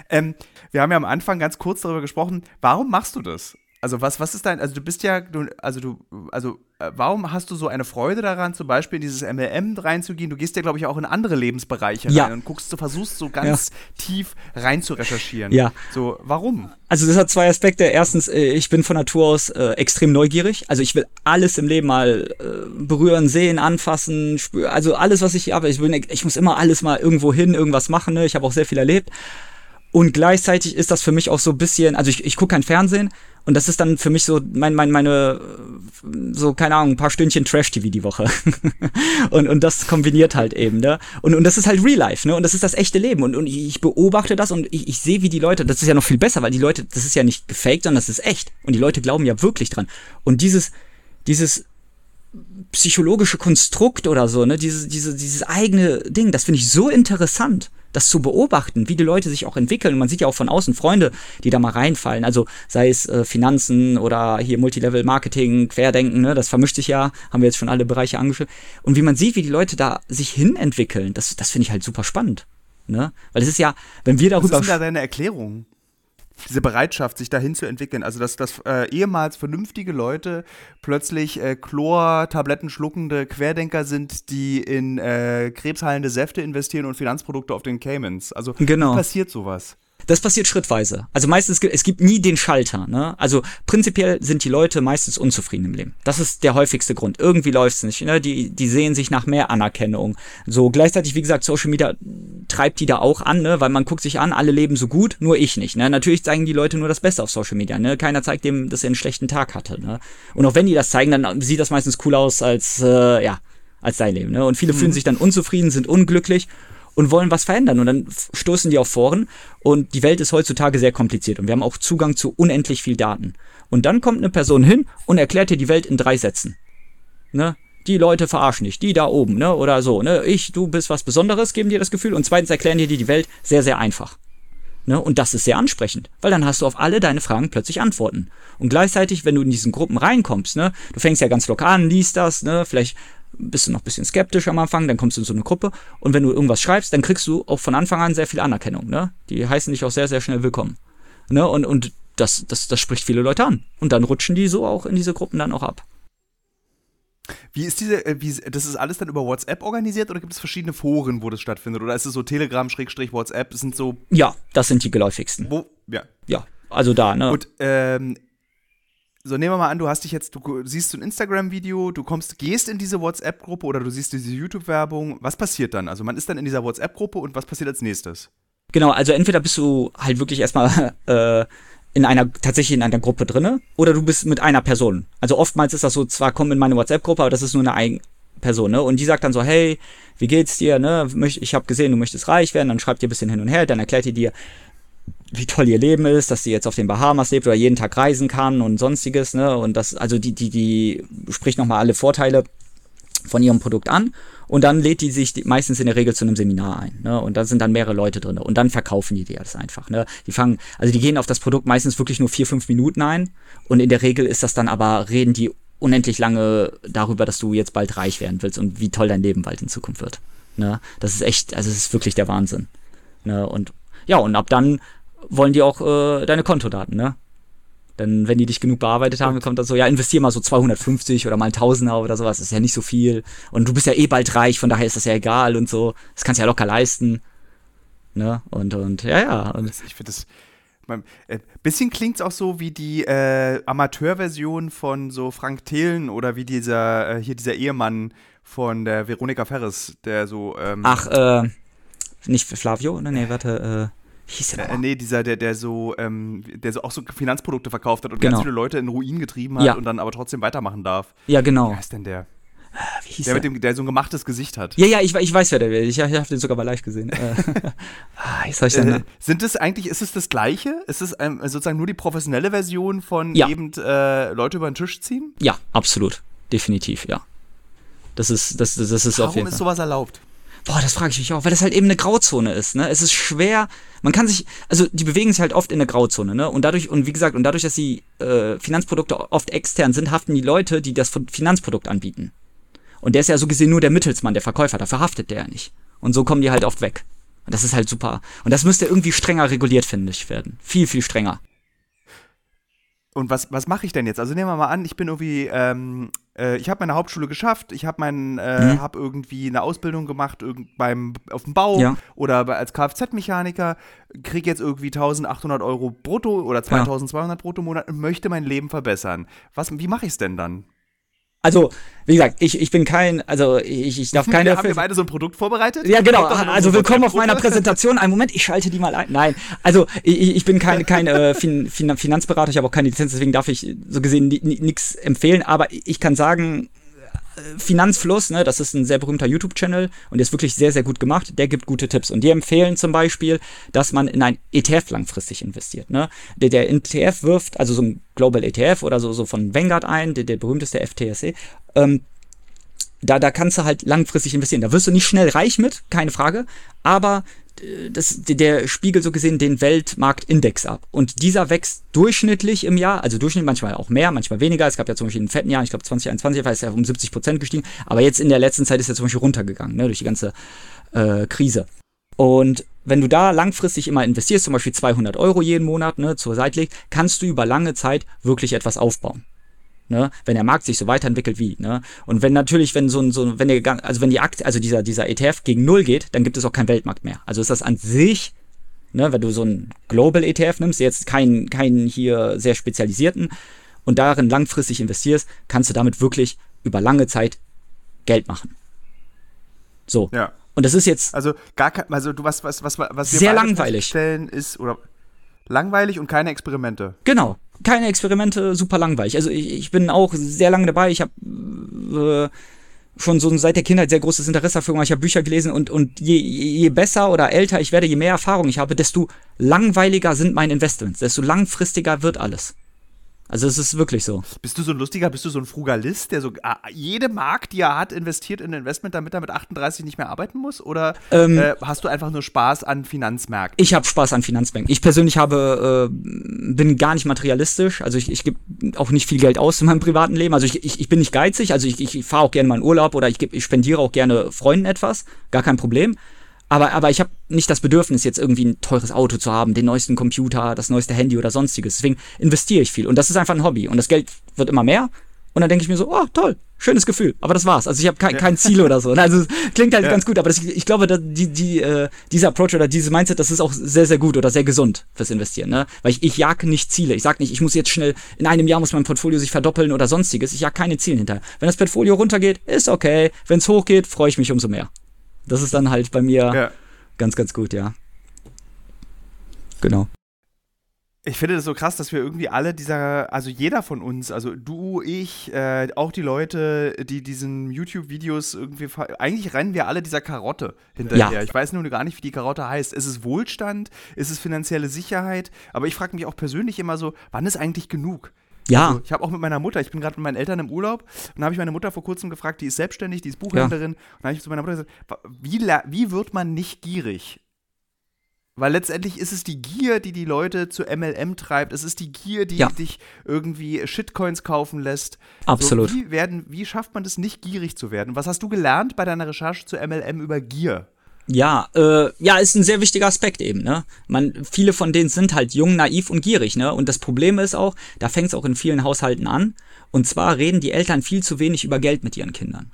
Ähm, wir haben ja am Anfang ganz kurz darüber gesprochen, warum machst du das? Also was, was ist dein, also du bist ja, du, also du, also äh, warum hast du so eine Freude daran, zum Beispiel in dieses MLM reinzugehen? Du gehst ja, glaube ich, auch in andere Lebensbereiche Ja. rein und guckst, du versuchst so ganz tief rein zu recherchieren. Ja. So, warum? Also das hat zwei Aspekte. Erstens, äh, ich bin von Natur aus äh, extrem neugierig. Also ich will alles im Leben mal äh, berühren, sehen, anfassen, spüren. Also alles, was ich habe. Ich, bin, ich muss immer alles mal irgendwo hin, irgendwas machen. Ne? Ich habe auch sehr viel erlebt. Und gleichzeitig ist das für mich auch so ein bisschen, also ich, ich gucke kein Fernsehen und das ist dann für mich so mein, mein, meine, so, keine Ahnung, ein paar Stündchen Trash-TV die Woche. und, und das kombiniert halt eben, ne? Und, und das ist halt Real Life, ne? Und das ist das echte Leben. Und, und ich beobachte das und ich, ich sehe, wie die Leute, das ist ja noch viel besser, weil die Leute, das ist ja nicht gefaked, sondern das ist echt. Und die Leute glauben ja wirklich dran. Und dieses, dieses psychologische Konstrukt oder so, ne, diese, diese, dieses eigene Ding, das finde ich so interessant, das zu beobachten, wie die Leute sich auch entwickeln. Und man sieht ja auch von außen Freunde, die da mal reinfallen. Also sei es äh, Finanzen oder hier Multilevel Marketing, Querdenken, ne, das vermischt sich ja, haben wir jetzt schon alle Bereiche angeschrieben. Und wie man sieht, wie die Leute da sich hin entwickeln, das, das finde ich halt super spannend. Ne? Weil es ist ja, wenn wir Was darüber ist denn da deine Erklärung? Diese Bereitschaft, sich dahin zu entwickeln. Also, dass, dass äh, ehemals vernünftige Leute plötzlich äh, Chlor-Tabletten schluckende Querdenker sind, die in äh, krebsheilende Säfte investieren und Finanzprodukte auf den Caymans. Also, Genau. wie passiert sowas? Das passiert schrittweise. Also meistens, gibt- es gibt nie den Schalter. Ne? Also prinzipiell sind die Leute meistens unzufrieden im Leben. Das ist der häufigste Grund. Irgendwie läuft's nicht. Ne? Die, die sehen sich nach mehr Anerkennung. So gleichzeitig, wie gesagt, Social Media treibt die da auch an, ne? weil man guckt sich an, alle leben so gut, nur ich nicht. Ne? Natürlich zeigen die Leute nur das Beste auf Social Media. Ne? Keiner zeigt dem, dass er einen schlechten Tag hatte. Ne? Und auch wenn die das zeigen, dann sieht das meistens cool aus als, äh, ja, als sein Leben. Ne? Und viele fühlen sich dann unzufrieden, sind unglücklich und wollen was verändern. Und dann stoßen die auf Foren und die Welt ist heutzutage sehr kompliziert und wir haben auch Zugang zu unendlich viel Daten. Und dann kommt eine Person hin und erklärt dir die Welt in drei Sätzen. Ne? Die Leute verarschen dich, die da oben, ne? Oder so, ne? Ich, du bist was Besonderes, geben dir das Gefühl. Und zweitens erklären dir die Welt sehr, sehr einfach. Ne? Und das ist sehr ansprechend, weil dann hast du auf alle deine Fragen plötzlich Antworten. Und gleichzeitig, wenn du in diesen Gruppen reinkommst, ne, du fängst ja ganz locker an, liest das, ne, vielleicht bist du noch ein bisschen skeptisch am Anfang, dann kommst du in so eine Gruppe und wenn du irgendwas schreibst, dann kriegst du auch von Anfang an sehr viel Anerkennung, ne? Die heißen dich auch sehr, sehr schnell willkommen. Ne? Und, und das, das, das spricht viele Leute an. Und dann rutschen die so auch in diese Gruppen dann auch ab. Wie ist diese, äh, wie, das ist alles dann über WhatsApp organisiert oder gibt es verschiedene Foren, wo das stattfindet? Oder ist es so Telegram, Schrägstrich, WhatsApp? Das sind so, Ja, das sind die geläufigsten. wo, ja. Ja, also da, ne? Und ähm, so nehmen wir mal an, du hast dich jetzt, du siehst so ein Instagram-Video, du kommst, gehst in diese WhatsApp-Gruppe oder du siehst diese YouTube-Werbung. Was passiert dann? Also man ist dann in dieser WhatsApp-Gruppe und was passiert als nächstes? Genau, also entweder bist du halt wirklich erstmal äh, in einer, tatsächlich in einer Gruppe drinne, oder du bist mit einer Person. Also oftmals ist das so, zwar komm in meine WhatsApp-Gruppe, aber das ist nur eine eigene Person, ne? Und die sagt dann so, hey, wie geht's dir, ne? Ich habe gesehen, du möchtest reich werden, dann schreibt ihr ein bisschen hin und her, dann erklärt ihr dir, wie toll ihr Leben ist, dass sie jetzt auf den Bahamas lebt oder jeden Tag reisen kann und sonstiges, ne? Und das, also die, die, die spricht nochmal alle Vorteile von ihrem Produkt an und dann lädt die sich meistens in der Regel zu einem Seminar ein. Ne? Und da sind dann mehrere Leute drin und dann verkaufen die dir das einfach. Ne? Die fangen, also die gehen auf das Produkt meistens wirklich nur vier, fünf Minuten ein und in der Regel ist das dann aber, reden die unendlich lange darüber, dass du jetzt bald reich werden willst und wie toll dein Leben bald in Zukunft wird. Ne? Das ist echt, also es ist wirklich der Wahnsinn. Ne? Und ja, und ab dann wollen die auch äh, deine Kontodaten, ne? Dann, wenn die dich genug bearbeitet haben, kommt dann so, ja, investier mal so 250 oder mal ein Tausender oder sowas, das ist ja nicht so viel. Und du bist ja eh bald reich, von daher ist das ja egal und so. Das kannst du ja locker leisten. Ne? Und, und, ja, ja. Und, Ich finde das. Ein äh, bisschen klingt es auch so wie die äh, Amateurversion von so Frank Thelen oder wie dieser, äh, hier dieser Ehemann von der Veronika Ferris, der so. Ähm, ach, äh, nicht Flavio, oder? Nee, warte, äh, hieß der Äh, nee, dieser, der, der so, ähm, der so auch so Finanzprodukte verkauft hat und Genau. ganz viele Leute in Ruin getrieben hat Ja. und dann aber trotzdem weitermachen darf. Ja, Wie genau. heißt denn der? Wie hieß Der, der? mit dem, der so ein gemachtes Gesicht hat. ja, ja, ich, ich weiß, wer der will. Ich, ich habe den sogar mal live gesehen. Äh, ah, ich Äh, sind es eigentlich, ist es das Gleiche? Ist es ähm, sozusagen nur die professionelle Version von Ja. eben äh, Leute über den Tisch ziehen? Ja, absolut. Definitiv, ja. Das ist, das, das ist auf Warum jeden ist Fall. sowas erlaubt? Boah, das frage ich mich auch, weil das halt eben eine Grauzone ist, ne? Es ist schwer, man kann sich, also die bewegen sich halt oft in der Grauzone, ne? Und dadurch, und wie gesagt, und dadurch, dass die äh, Finanzprodukte oft extern sind, haften die Leute, die das Finanzprodukt anbieten. Und der ist ja so gesehen nur der Mittelsmann, der Verkäufer, dafür haftet der ja nicht. Und so kommen die halt oft weg. Und das ist halt super. Und das müsste irgendwie strenger reguliert, finde ich, werden. Viel, viel strenger. Und was, was mache ich denn jetzt? Also nehmen wir mal an, ich bin irgendwie, ähm, äh, ich habe meine Hauptschule geschafft, ich habe meinen, äh, Mhm. habe irgendwie eine Ausbildung gemacht irgend beim auf dem Bau Ja. oder bei, als Kfz-Mechaniker, kriege jetzt irgendwie 1800 Euro brutto oder 2200 brutto im Monat und möchte mein Leben verbessern. Was, wie mache ich es denn dann? Also, wie gesagt, ich, ich bin kein, also ich, ich darf keine. haben wir beide so ein Produkt vorbereitet? Ja, genau. Also willkommen auf meiner. Präsentation. Einen Moment, ich schalte die mal ein. Nein, also ich, ich bin kein, kein äh, fin fin Finanzberater, ich habe auch keine Lizenz, deswegen darf ich so gesehen nichts empfehlen. Aber ich kann sagen, Finanzfluss, ne, das ist ein sehr berühmter YouTube-Channel und der ist wirklich sehr, sehr gut gemacht. Der gibt gute Tipps. Und die empfehlen zum Beispiel, dass man in ein ETF langfristig investiert. Ne? Der, der ETF wirft, also so ein Global ETF oder so, so von Vanguard ein, der, der berühmteste FTSE. Ähm, da, da kannst du halt langfristig investieren. Da wirst du nicht schnell reich mit, keine Frage, aber äh, das, der spiegelt so gesehen den Weltmarktindex ab. Und dieser wächst durchschnittlich im Jahr, also durchschnittlich manchmal auch mehr, manchmal weniger. Es gab ja zum Beispiel in fetten Jahren, ich glaube 2021 war es ja um 70 Prozent gestiegen, aber jetzt in der letzten Zeit ist er zum Beispiel runtergegangen, ne, durch die ganze äh, Krise. Und wenn du da langfristig immer investierst, zum Beispiel 200 Euro jeden Monat ne, zur Seite legst, kannst du über lange Zeit wirklich etwas aufbauen. Ne, wenn der Markt sich so weiterentwickelt wie, ne? Und wenn natürlich, wenn so ein, so, wenn der, also wenn die Aktie, also dieser, dieser ETF gegen Null geht, dann gibt es auch keinen Weltmarkt mehr. Also ist das an sich, ne, wenn du so einen Global ETF nimmst, jetzt keinen, keinen hier sehr spezialisierten und darin langfristig investierst, kannst du damit wirklich über lange Zeit Geld machen. So. Ja. Und das ist jetzt, Also gar kein, also du was, was, was, was wir Sehr langweilig. ist, oder langweilig und keine Experimente. Genau. Keine Experimente, super langweilig. Also ich, ich bin auch sehr lange dabei. Ich habe äh, schon so seit der Kindheit sehr großes Interesse dafür. Ich habe Bücher gelesen und, und je, je besser oder älter ich werde, je mehr Erfahrung ich habe, desto langweiliger sind meine Investments, desto langfristiger wird alles. Also es ist wirklich so. Bist du so ein lustiger, bist du so ein Frugalist, der so ah, jede Mark, die er hat, investiert in ein Investment, damit er mit 38 nicht mehr arbeiten muss? Oder Ähm, äh, hast du einfach nur Spaß an Finanzmärkten? Ich habe Spaß an Finanzbanken. Ich persönlich habe, äh, bin gar nicht materialistisch. Also ich, ich gebe auch nicht viel Geld aus in meinem privaten Leben. Also ich, ich, ich bin nicht geizig. Also ich, ich fahre auch gerne mal in Urlaub oder ich, geb, ich spendiere auch gerne Freunden etwas. Gar kein Problem. Aber, aber ich habe nicht das Bedürfnis, jetzt irgendwie ein teures Auto zu haben, den neuesten Computer, das neueste Handy oder sonstiges. Deswegen investiere ich viel. Und das ist einfach ein Hobby. Und das Geld wird immer mehr. Und dann denke ich mir so, oh, toll, schönes Gefühl. Aber das war's. Also ich habe kein, kein Ziel oder so. Also es klingt halt Ja. ganz gut, aber das, ich glaube, dass die, die, äh, dieser Approach oder dieses Mindset, das ist auch sehr, sehr gut oder sehr gesund fürs Investieren. Ne? Weil ich, ich jag nicht Ziele. Ich sag nicht, ich muss jetzt schnell, in einem Jahr muss mein Portfolio sich verdoppeln oder sonstiges. Ich jag keine Ziele hinterher. Wenn das Portfolio runtergeht, ist okay. Wenn es hochgeht, freue ich mich umso mehr. Das ist dann halt bei mir Ja. ganz, ganz gut, ja. Genau. Ich finde das so krass, dass wir irgendwie alle dieser, also jeder von uns, also du, ich, äh, auch die Leute, die diesen YouTube-Videos irgendwie, eigentlich rennen wir alle dieser Karotte hinterher. Ja. Ich weiß nur gar nicht, wie die Karotte heißt. Ist es Wohlstand? Ist es finanzielle Sicherheit? Aber ich frage mich auch persönlich immer so, wann ist eigentlich genug? Ja, Also, ich habe auch mit meiner Mutter, ich bin gerade mit meinen Eltern im Urlaub und da habe ich meine Mutter vor kurzem gefragt, die ist selbstständig, die ist Buchhändlerin. Und da habe ich zu meiner Mutter gesagt, wie, wie wird man nicht gierig? Weil letztendlich ist es die Gier, die die Leute zu MLM treibt. Es ist die Gier, die Ja. dich irgendwie Shitcoins kaufen lässt. Absolut. So, wie, werden, wie schafft man das nicht gierig zu werden? Was hast du gelernt bei deiner Recherche zu MLM über Gier? Ja, äh, ja, ist ein sehr wichtiger Aspekt eben, ne? Man, viele von denen sind halt jung, naiv und gierig, ne? Und das Problem ist auch, da fängt es auch in vielen Haushalten an. Und zwar reden die Eltern viel zu wenig über Geld mit ihren Kindern.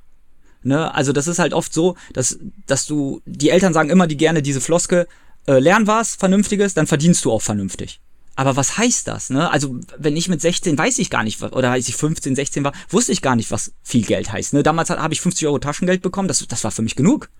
Ne? Also das ist halt oft so, dass, dass du, die Eltern sagen immer die gerne diese Floske, äh, lern was Vernünftiges, dann verdienst du auch vernünftig. Aber was heißt das, ne? Also, wenn ich mit 16 weiß ich gar nicht, oder als ich 15, 16 war, wusste ich gar nicht, was viel Geld heißt, ne? Damals habe ich 50 Euro Taschengeld bekommen, das, das war für mich genug.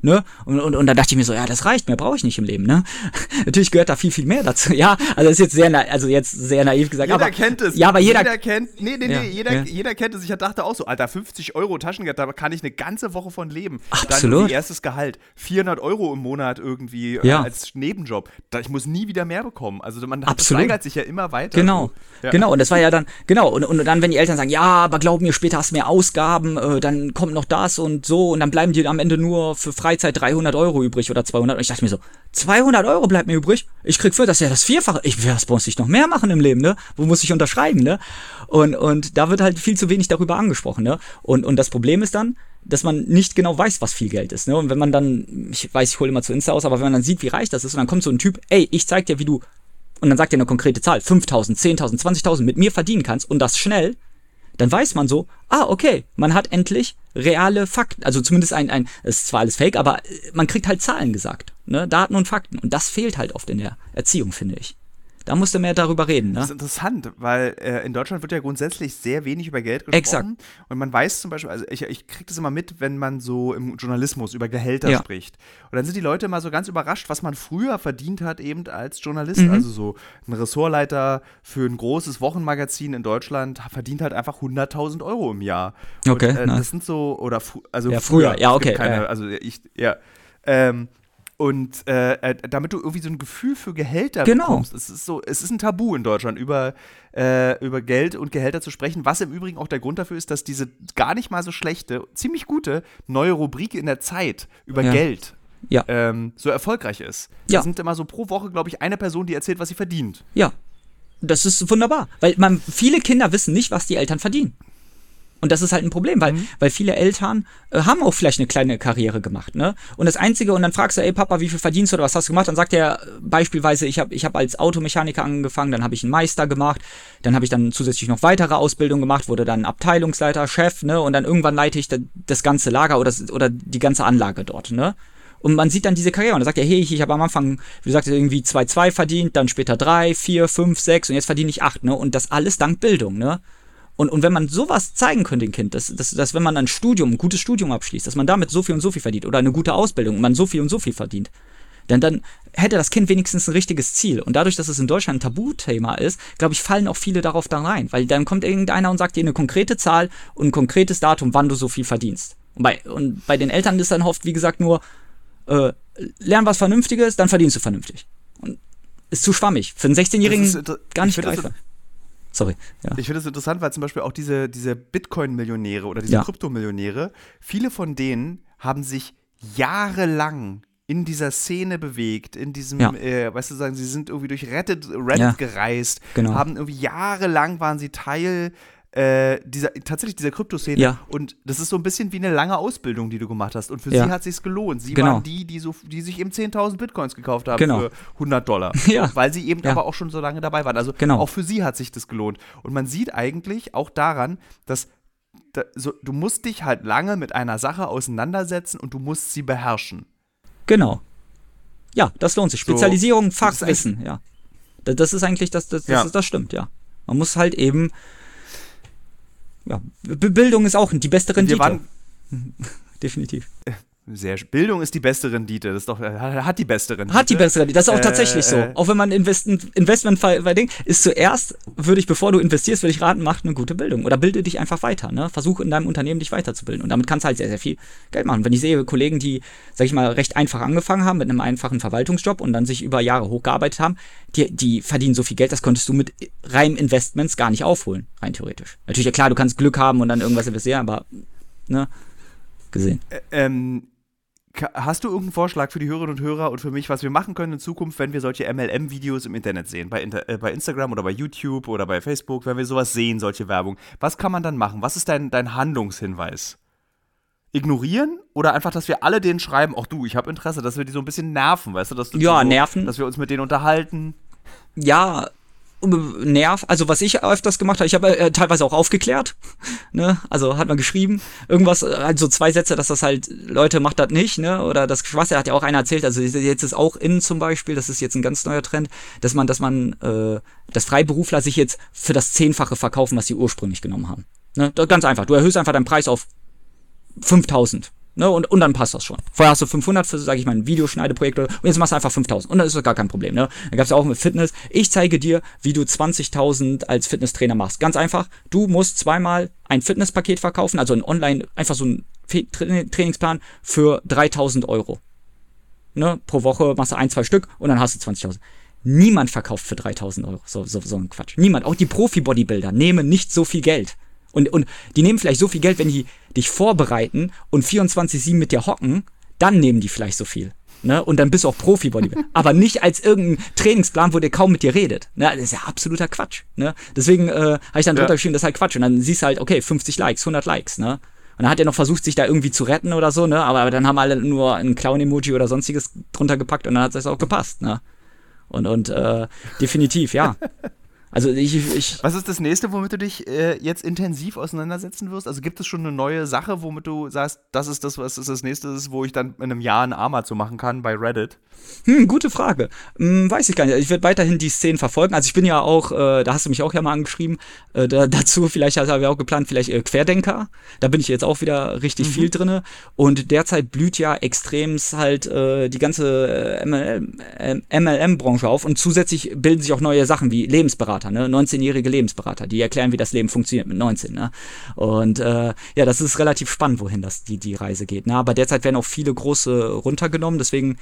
Ne? Und, und, und dann dachte ich mir so, ja, das reicht, mehr brauche ich nicht im Leben, ne? Natürlich gehört da viel, viel mehr dazu. Ja, also ist jetzt sehr, also jetzt sehr naiv gesagt. Jeder aber, kennt es. Ja, aber jeder, jeder kennt, nee, nee, nee, Ja, jeder, ja. jeder kennt es. Ich dachte auch so, Alter, 50 Euro Taschengeld, da kann ich eine ganze Woche von leben. Absolut. Dann erstes Gehalt, 400 Euro im Monat irgendwie äh, Ja. als Nebenjob. Da, ich muss nie wieder mehr bekommen. Also man Absolut. steigert sich ja immer weiter. Genau, So. Genau. Und das war ja dann, genau. Und, und dann, wenn die Eltern sagen, ja, aber glaub mir, später hast du mehr Ausgaben, äh, dann kommt noch das und so und dann bleiben dir am Ende nur für Freizeit 300 Euro übrig oder 200. Und ich dachte mir so, 200 Euro bleibt mir übrig? Ich krieg für das ja das Vierfache. Ich, was muss ich noch mehr machen im Leben, ne? Wo muss ich unterschreiben, ne? Und, und da wird halt viel zu wenig darüber angesprochen, ne? Und, und das Problem ist dann, dass man nicht genau weiß, was viel Geld ist. Ne? Und wenn man dann, ich weiß, ich hole immer zu Insta aus, aber wenn man dann sieht, wie reich das ist, und dann kommt so ein Typ, ey, ich zeig dir, wie du, und dann sagt er eine konkrete Zahl, 5.000, 10.000, 20.000 mit mir verdienen kannst und das schnell, dann weiß man so, ah, okay, man hat endlich reale Fakten, also zumindest ein, ein, es ist zwar alles fake, aber äh, man kriegt halt Zahlen gesagt, ne? Daten und Fakten. Und das fehlt halt oft in der Erziehung, finde ich. Da musst du mehr darüber reden, Das ist ne? interessant, weil äh, in Deutschland wird ja grundsätzlich sehr wenig über Geld gesprochen. Exakt. Und man weiß zum Beispiel, also ich, ich kriege das immer mit, wenn man so im Journalismus über Gehälter Ja. spricht. Und dann sind die Leute immer so ganz überrascht, was man früher verdient hat, eben als Journalist. Mhm. Also so ein Ressortleiter für ein großes Wochenmagazin in Deutschland verdient halt einfach 100.000 Euro im Jahr. Okay, Und, äh, nice. Das sind so, oder also Ja, früher, ja, okay, Keine. Also ich, ja. Ähm, und äh, äh, damit du irgendwie so ein Gefühl für Gehälter Genau. bekommst, es ist so, es ist ein Tabu in Deutschland, über, äh, über Geld und Gehälter zu sprechen, was im Übrigen auch der Grund dafür ist, dass diese gar nicht mal so schlechte, ziemlich gute neue Rubrik in der Zeit über Ja. Geld Ja. ähm, so erfolgreich ist. Ja. Da sind immer so pro Woche, glaube ich, eine Person, die erzählt, was sie verdient. Ja. Das ist wunderbar. Weil man, viele Kinder wissen nicht, was die Eltern verdienen. Und das ist halt ein Problem, weil, weil viele Eltern äh, haben auch vielleicht eine kleine Karriere gemacht, ne? Und das Einzige, und dann fragst du, ey Papa, wie viel verdienst du oder was hast du gemacht? Dann sagt er äh, beispielsweise, ich habe ich hab als Automechaniker angefangen, dann habe ich einen Meister gemacht, dann habe ich dann zusätzlich noch weitere Ausbildung gemacht, wurde dann Abteilungsleiter, Chef, ne? Und dann irgendwann leite ich da, das ganze Lager oder, oder die ganze Anlage dort, ne? Und man sieht dann diese Karriere und dann sagt er, hey, ich, ich habe am Anfang, wie gesagt, irgendwie 2,2 verdient, dann später 3, 4, 5, 6 und jetzt verdiene ich 8, ne? Und das alles dank Bildung, ne? Und, und wenn man sowas zeigen könnte dem Kind, dass, dass, dass wenn man ein Studium, ein gutes Studium abschließt, dass man damit so viel und so viel verdient oder eine gute Ausbildung und man so viel und so viel verdient, dann, dann hätte das Kind wenigstens ein richtiges Ziel. Und dadurch, dass es in Deutschland ein Tabuthema ist, glaube ich, fallen auch viele darauf dann rein. Weil dann kommt irgendeiner und sagt dir eine konkrete Zahl und ein konkretes Datum, wann du so viel verdienst. Und bei, und bei den Eltern ist dann oft, wie gesagt, nur, äh, lern was Vernünftiges, dann verdienst du vernünftig. Und ist zu schwammig. Für einen Das ist 16-Jährigen inter- gar nicht greifbar. Sorry. Ja. Ich finde es interessant, weil zum Beispiel auch diese, diese Bitcoin-Millionäre oder diese Ja. Kryptomillionäre, viele von denen haben sich jahrelang in dieser Szene bewegt, in diesem, Ja. äh, weißt du, sagen, sie sind irgendwie durch Reddit, Reddit Ja. gereist, Genau. haben irgendwie jahrelang waren sie Teil äh, dieser, tatsächlich dieser Kryptoszene Ja. und das ist so ein bisschen wie eine lange Ausbildung, die du gemacht hast und für Ja. sie hat sich's gelohnt. Sie Genau. waren die, die, so, die sich eben 10.000 Bitcoins gekauft haben Genau. für 100 Dollar, Ja. weil sie eben aber auch schon so lange dabei waren. Also Genau. auch für sie hat sich das gelohnt. Und man sieht eigentlich auch daran, dass da, so, du musst dich halt lange mit einer Sache auseinandersetzen und du musst sie beherrschen. Genau. Ja, das lohnt sich. So, Spezialisierung, das ist Fachwissen, ja. Das, das ist eigentlich, das, das, das, Ja. ist, das stimmt, ja. Man muss halt eben, ja, Bildung ist auch die beste Wir Rendite. waren, Definitiv. sehr, Bildung ist die beste Rendite. Das ist doch, äh, hat die beste Rendite. Hat die beste Rendite. Das ist auch Äh, tatsächlich so. äh. Auch wenn man Investment, Investment bei Ding ist zuerst, würde ich, bevor du investierst, würde ich raten, mach eine gute Bildung. Oder bilde dich einfach weiter, ne? Versuche in deinem Unternehmen dich weiterzubilden. Und damit kannst du halt sehr, sehr viel Geld machen. Wenn ich sehe, Kollegen, die, sag ich mal, recht einfach angefangen haben mit einem einfachen Verwaltungsjob und dann sich über Jahre hochgearbeitet haben, die, die verdienen so viel Geld, das konntest du mit reinen Investments gar nicht aufholen, rein theoretisch. Natürlich, ja klar, du kannst Glück haben und dann irgendwas investieren, aber, ne? Gesehen. Äh, ähm, hast du irgendeinen Vorschlag für die Hörerinnen und Hörer und für mich, was wir machen können in Zukunft, wenn wir solche MLM-Videos im Internet sehen? Bei, Inter äh, bei Instagram oder bei YouTube oder bei Facebook, wenn wir sowas sehen, solche Werbung. Was kann man dann machen? Was ist dein, dein Handlungshinweis? Ignorieren oder einfach, dass wir alle denen schreiben, ach du, ich habe Interesse, dass wir die so ein bisschen nerven, weißt du? Dass du Ja, so, nerven. Dass wir uns mit denen unterhalten. ja, Nerv, also was ich öfters gemacht habe, ich habe äh, teilweise auch aufgeklärt, ne, also hat man geschrieben, irgendwas, äh, halt so zwei Sätze, dass das halt, Leute, macht das nicht, ne, oder das Schwachsinn hat ja auch einer erzählt, also jetzt ist auch in zum Beispiel, das ist jetzt ein ganz neuer Trend, dass man, dass man, äh, dass Freiberufler sich jetzt für das Zehnfache verkaufen, was sie ursprünglich genommen haben, ne, ganz einfach, du erhöhst einfach deinen Preis auf 5000, Ne, und, und dann passt das schon. Vorher hast du 500 für, sag ich mal, ein Videoschneideprojekt und jetzt machst du einfach 5000 und dann ist das gar kein Problem. Ne? Dann gab es ja auch mit Fitness. Ich zeige dir, wie du 20.000 als Fitnesstrainer machst. Ganz einfach. Du musst zweimal ein Fitnesspaket verkaufen, also ein Online, einfach so ein Trainingsplan für 3000 Euro. Ne? Pro Woche machst du ein, zwei Stück und dann hast du 20.000. Niemand verkauft für 3000 Euro so, so, so ein Quatsch. Niemand. Auch die Profi-Bodybuilder nehmen nicht so viel Geld. Und, und die nehmen vielleicht so viel Geld, wenn die dich vorbereiten und 24-7 mit dir hocken, dann nehmen die vielleicht so viel. Ne? Und dann bist du auch Profi-Bodybuilder. Aber nicht als irgendein Trainingsplan, wo der kaum mit dir redet. Ne? Das ist ja absoluter Quatsch. Ne? Deswegen äh, habe ich dann ja. drunter geschrieben, das ist halt Quatsch. Und dann siehst du halt, okay, 50 Likes, 100 Likes. Ne? Und dann hat er noch versucht, sich da irgendwie zu retten oder so, ne? Aber, aber dann haben alle nur ein Clown-Emoji oder sonstiges drunter gepackt und dann hat es auch gepasst, ne? Und, und äh, definitiv, ja. Also ich, ich Was ist das nächste, womit du dich äh, jetzt intensiv auseinandersetzen wirst? Also gibt es schon eine neue Sache, womit du sagst, das ist das, was ist das nächste ist, wo ich dann in einem Jahr ein Arma zu machen kann bei Reddit? Hm, gute Frage. Hm, weiß ich gar nicht. Ich werde weiterhin die Szenen verfolgen. Also ich bin ja auch, äh, da hast du mich auch ja mal angeschrieben, äh, da, dazu vielleicht habe ich auch geplant, vielleicht äh, Querdenker. Da bin ich jetzt auch wieder richtig mhm. viel drinne. Und derzeit blüht ja extremst halt äh, die ganze MLM-Branche äh, auf und zusätzlich bilden sich auch neue Sachen wie Lebensberater, ne? 19-jährige Lebensberater, die erklären, wie das Leben funktioniert mit 19. Ne? Und äh, ja, das ist relativ spannend, wohin das die, die Reise geht. Ne? Aber derzeit werden auch viele große runtergenommen, deswegen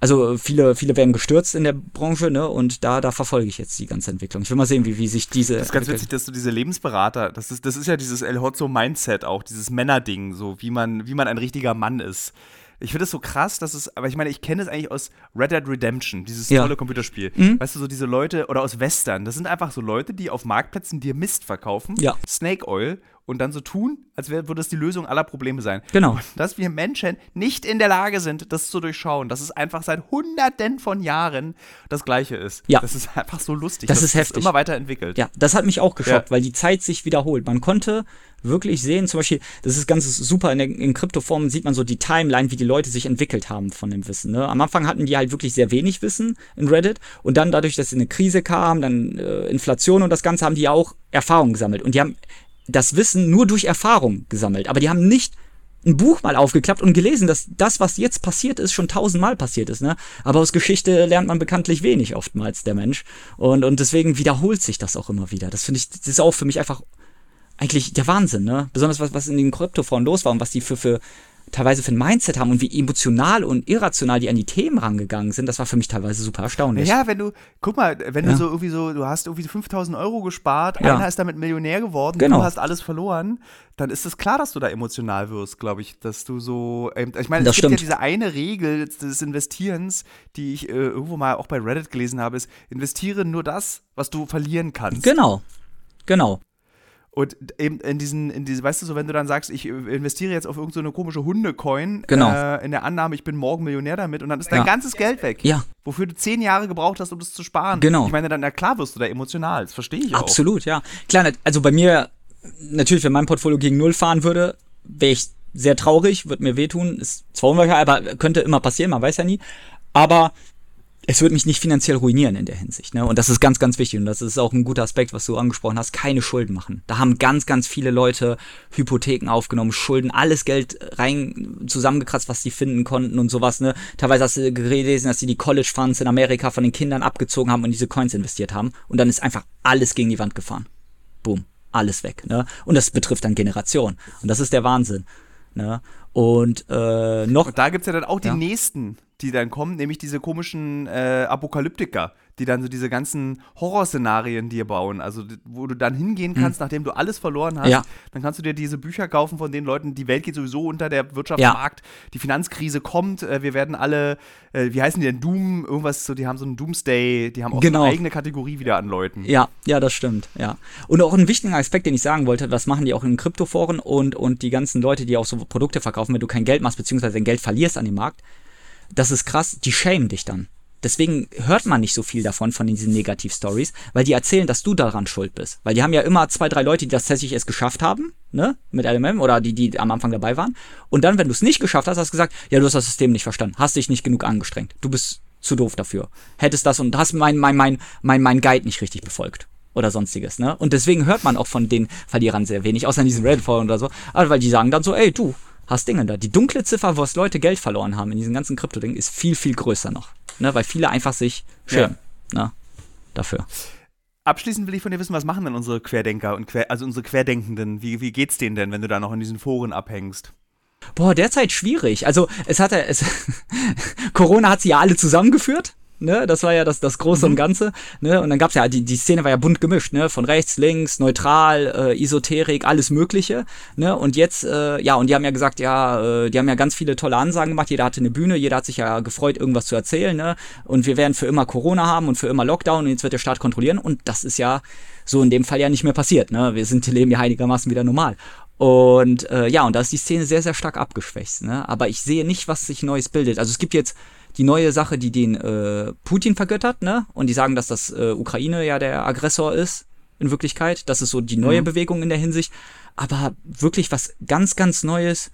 also viele, viele werden gestürzt in der Branche, ne? Und da, da verfolge ich jetzt die ganze Entwicklung. Ich will mal sehen, wie, wie sich diese. Das ist ganz witzig, dass du diese Lebensberater, das ist, das ist ja dieses El Hotzo Mindset auch, dieses Männerding, so wie man, wie man ein richtiger Mann ist. Ich finde es so krass, dass es, aber ich meine, ich kenne es eigentlich aus Red Dead Redemption, dieses ja. tolle Computerspiel. Mhm. Weißt du, so diese Leute, oder aus Western, das sind einfach so Leute, die auf Marktplätzen dir Mist verkaufen, ja. Snake Oil, und dann so tun, als würde das die Lösung aller Probleme sein. Genau. Und dass wir Menschen nicht in der Lage sind, das zu durchschauen, dass es einfach seit hunderten von Jahren das Gleiche ist. Ja. Das ist einfach so lustig. Das, das ist heftig. Ist immer weiterentwickelt. Ja, das hat mich auch geschockt, ja. weil die Zeit sich wiederholt. Man konnte wirklich sehen, zum Beispiel, das ist ganz super, in, der, in Kryptoformen sieht man so die Timeline, wie die Leute sich entwickelt haben von dem Wissen. Ne? Am Anfang hatten die halt wirklich sehr wenig Wissen in Reddit und dann dadurch, dass eine Krise kam, dann äh, Inflation und das Ganze, haben die auch Erfahrung gesammelt. Und die haben das Wissen nur durch Erfahrung gesammelt. Aber die haben nicht ein Buch mal aufgeklappt und gelesen, dass das, was jetzt passiert ist, schon tausendmal passiert ist. Ne? Aber aus Geschichte lernt man bekanntlich wenig oftmals der Mensch. Und, und deswegen wiederholt sich das auch immer wieder. Das finde ich, das ist auch für mich einfach eigentlich der Wahnsinn. Ne? Besonders was, was in den Kryptoforen los war und was die für, für teilweise für ein Mindset haben und wie emotional und irrational die an die Themen rangegangen sind, das war für mich teilweise super erstaunlich. Ja, wenn du, guck mal, wenn ja. du so irgendwie so, du hast irgendwie 5000 Euro gespart, ja. einer ist damit Millionär geworden, genau. du hast alles verloren, dann ist es klar, dass du da emotional wirst, glaube ich, dass du so, ähm, ich meine, es gibt ja diese eine Regel des Investierens, die ich äh, irgendwo mal auch bei Reddit gelesen habe, ist, investiere nur das, was du verlieren kannst. Genau, genau. Und eben in diesen, in diese, weißt du, so wenn du dann sagst, ich investiere jetzt auf irgendeine so komische Hundecoin, genau. äh, in der Annahme, ich bin morgen Millionär damit und dann ist dein ja. ganzes Geld weg. Ja. Wofür du zehn Jahre gebraucht hast, um das zu sparen. Genau. Ich meine, dann, na klar wirst du da emotional, das verstehe ich auch. Absolut, ja. Klar, also bei mir, natürlich, wenn mein Portfolio gegen Null fahren würde, wäre ich sehr traurig, würde mir wehtun, ist zwar unwahrscheinlich, aber könnte immer passieren, man weiß ja nie. Aber es wird mich nicht finanziell ruinieren in der Hinsicht. Ne? Und das ist ganz, ganz wichtig. Und das ist auch ein guter Aspekt, was du angesprochen hast. Keine Schulden machen. Da haben ganz, ganz viele Leute Hypotheken aufgenommen, Schulden, alles Geld rein zusammengekratzt, was sie finden konnten und sowas. Ne? Teilweise hast du gelesen, dass sie die College Funds in Amerika von den Kindern abgezogen haben und diese Coins investiert haben. Und dann ist einfach alles gegen die Wand gefahren. Boom. Alles weg. Ne? Und das betrifft dann Generationen. Und das ist der Wahnsinn. Ne? Und äh, noch. Und da gibt es ja dann auch die ja. nächsten die dann kommen, nämlich diese komischen äh, Apokalyptiker, die dann so diese ganzen Horrorszenarien dir bauen. Also, wo du dann hingehen hm. kannst, hm. nachdem du alles verloren hast, ja. dann kannst du dir diese Bücher kaufen von den Leuten, die Welt geht sowieso unter, der Wirtschaftsmarkt, ja. die Finanzkrise kommt, äh, wir werden alle, äh, wie heißen die denn, Doom, irgendwas, so, die haben so einen Doomsday, die haben auch genau. eine eigene Kategorie wieder an Leuten. Ja, ja, das stimmt, ja. Und auch ein wichtiger Aspekt, den ich sagen wollte, was machen die auch in Kryptoforen und, und die ganzen Leute, die auch so Produkte verkaufen, wenn du kein Geld machst, beziehungsweise dein Geld verlierst an dem Markt, das ist krass, die schämen dich dann. Deswegen hört man nicht so viel davon, von diesen Negativ-Stories, weil die erzählen, dass du daran schuld bist. Weil die haben ja immer zwei, drei Leute, die das tatsächlich erst geschafft haben, ne, mit LMM oder die, die am Anfang dabei waren. Und dann, wenn du es nicht geschafft hast, hast du gesagt, ja, du hast das System nicht verstanden, hast dich nicht genug angestrengt. Du bist zu doof dafür. Hättest das und hast mein, mein, mein, mein, mein Guide nicht richtig befolgt oder sonstiges, ne? Und deswegen hört man auch von den Verlierern sehr wenig, außer in diesen Reddit-Foren oder so. Aber weil die sagen dann so, ey, du, hast Dinge da. Die dunkle Ziffer, wo es Leute Geld verloren haben in diesen ganzen Krypto-Dingen, ist viel, viel größer noch. Ne? Weil viele einfach sich schämen ja. ne? dafür. Abschließend will ich von dir wissen, was machen denn unsere Querdenker und Quer, also unsere Querdenkenden? Wie, wie geht's denen denn, wenn du da noch in diesen Foren abhängst? Boah, derzeit schwierig. Also es hat es Corona hat sie ja alle zusammengeführt. Ne, das war ja das, das Große mhm. und Ganze. Ne? Und dann gab's ja, die, die Szene war ja bunt gemischt, ne? Von rechts, links, neutral, äh, Esoterik, alles Mögliche. Ne? Und jetzt, äh, ja, und die haben ja gesagt, ja, äh, die haben ja ganz viele tolle Ansagen gemacht. Jeder hatte eine Bühne, jeder hat sich ja gefreut, irgendwas zu erzählen. Ne? Und wir werden für immer Corona haben und für immer Lockdown und jetzt wird der Staat kontrollieren. Und das ist ja so in dem Fall ja nicht mehr passiert. Ne? Wir sind leben ja einigermaßen wieder normal. Und äh, ja, und da ist die Szene sehr, sehr stark abgeschwächt. Ne? Aber ich sehe nicht, was sich Neues bildet. Also es gibt jetzt die neue Sache, die den äh, Putin vergöttert, ne? Und die sagen, dass das äh, Ukraine ja der Aggressor ist, in Wirklichkeit. Das ist so die neue mhm. Bewegung in der Hinsicht. Aber wirklich was ganz, ganz Neues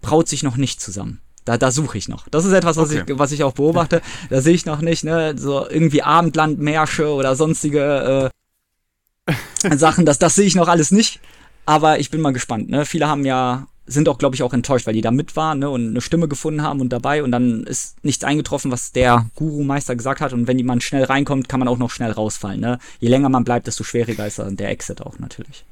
braut sich noch nicht zusammen. Da, da suche ich noch. Das ist etwas, was, okay. ich, was ich auch beobachte. Da sehe ich noch nicht, ne? So irgendwie Abendlandmärsche oder sonstige äh, Sachen. Das, das sehe ich noch alles nicht. Aber ich bin mal gespannt. Ne? Viele haben ja sind auch, glaube ich, auch enttäuscht, weil die da mit waren ne, und eine Stimme gefunden haben und dabei und dann ist nichts eingetroffen, was der Guru-Meister gesagt hat und wenn jemand schnell reinkommt, kann man auch noch schnell rausfallen. Ne? Je länger man bleibt, desto schwieriger ist der Exit auch natürlich.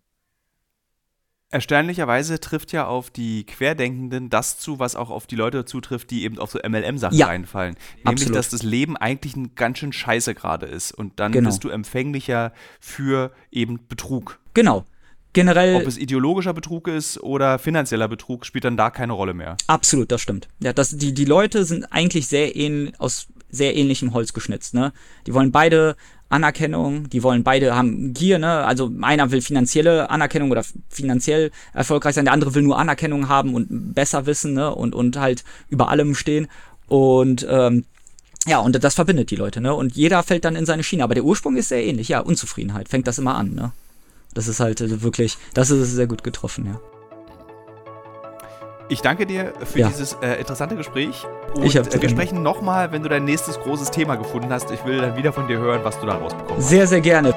Erstaunlicherweise trifft ja auf die Querdenkenden das zu, was auch auf die Leute zutrifft, die eben auf so MLM-Sachen ja, reinfallen. Nämlich, absolut. dass das Leben eigentlich ein ganz schön scheiße gerade ist. Und dann genau. bist du empfänglicher für eben Betrug. Genau generell. Ob es ideologischer Betrug ist oder finanzieller Betrug, spielt dann da keine Rolle mehr. Absolut, das stimmt. Ja, das, die, die Leute sind eigentlich sehr ähnlich, aus sehr ähnlichem Holz geschnitzt, ne? Die wollen beide Anerkennung, die wollen beide haben Gier, ne? Also einer will finanzielle Anerkennung oder finanziell erfolgreich sein, der andere will nur Anerkennung haben und besser wissen, ne? Und, und halt über allem stehen. Und ähm, ja, und das verbindet die Leute, ne? Und jeder fällt dann in seine Schiene. Aber der Ursprung ist sehr ähnlich, ja, Unzufriedenheit, fängt das immer an, ne? Das ist halt äh, wirklich, das ist sehr gut getroffen, ja. Ich danke dir für ja. dieses äh, interessante Gespräch. Und ich äh, wir sprechen nochmal, wenn du dein nächstes großes Thema gefunden hast. Ich will dann wieder von dir hören, was du da rausbekommst. Sehr, sehr gerne.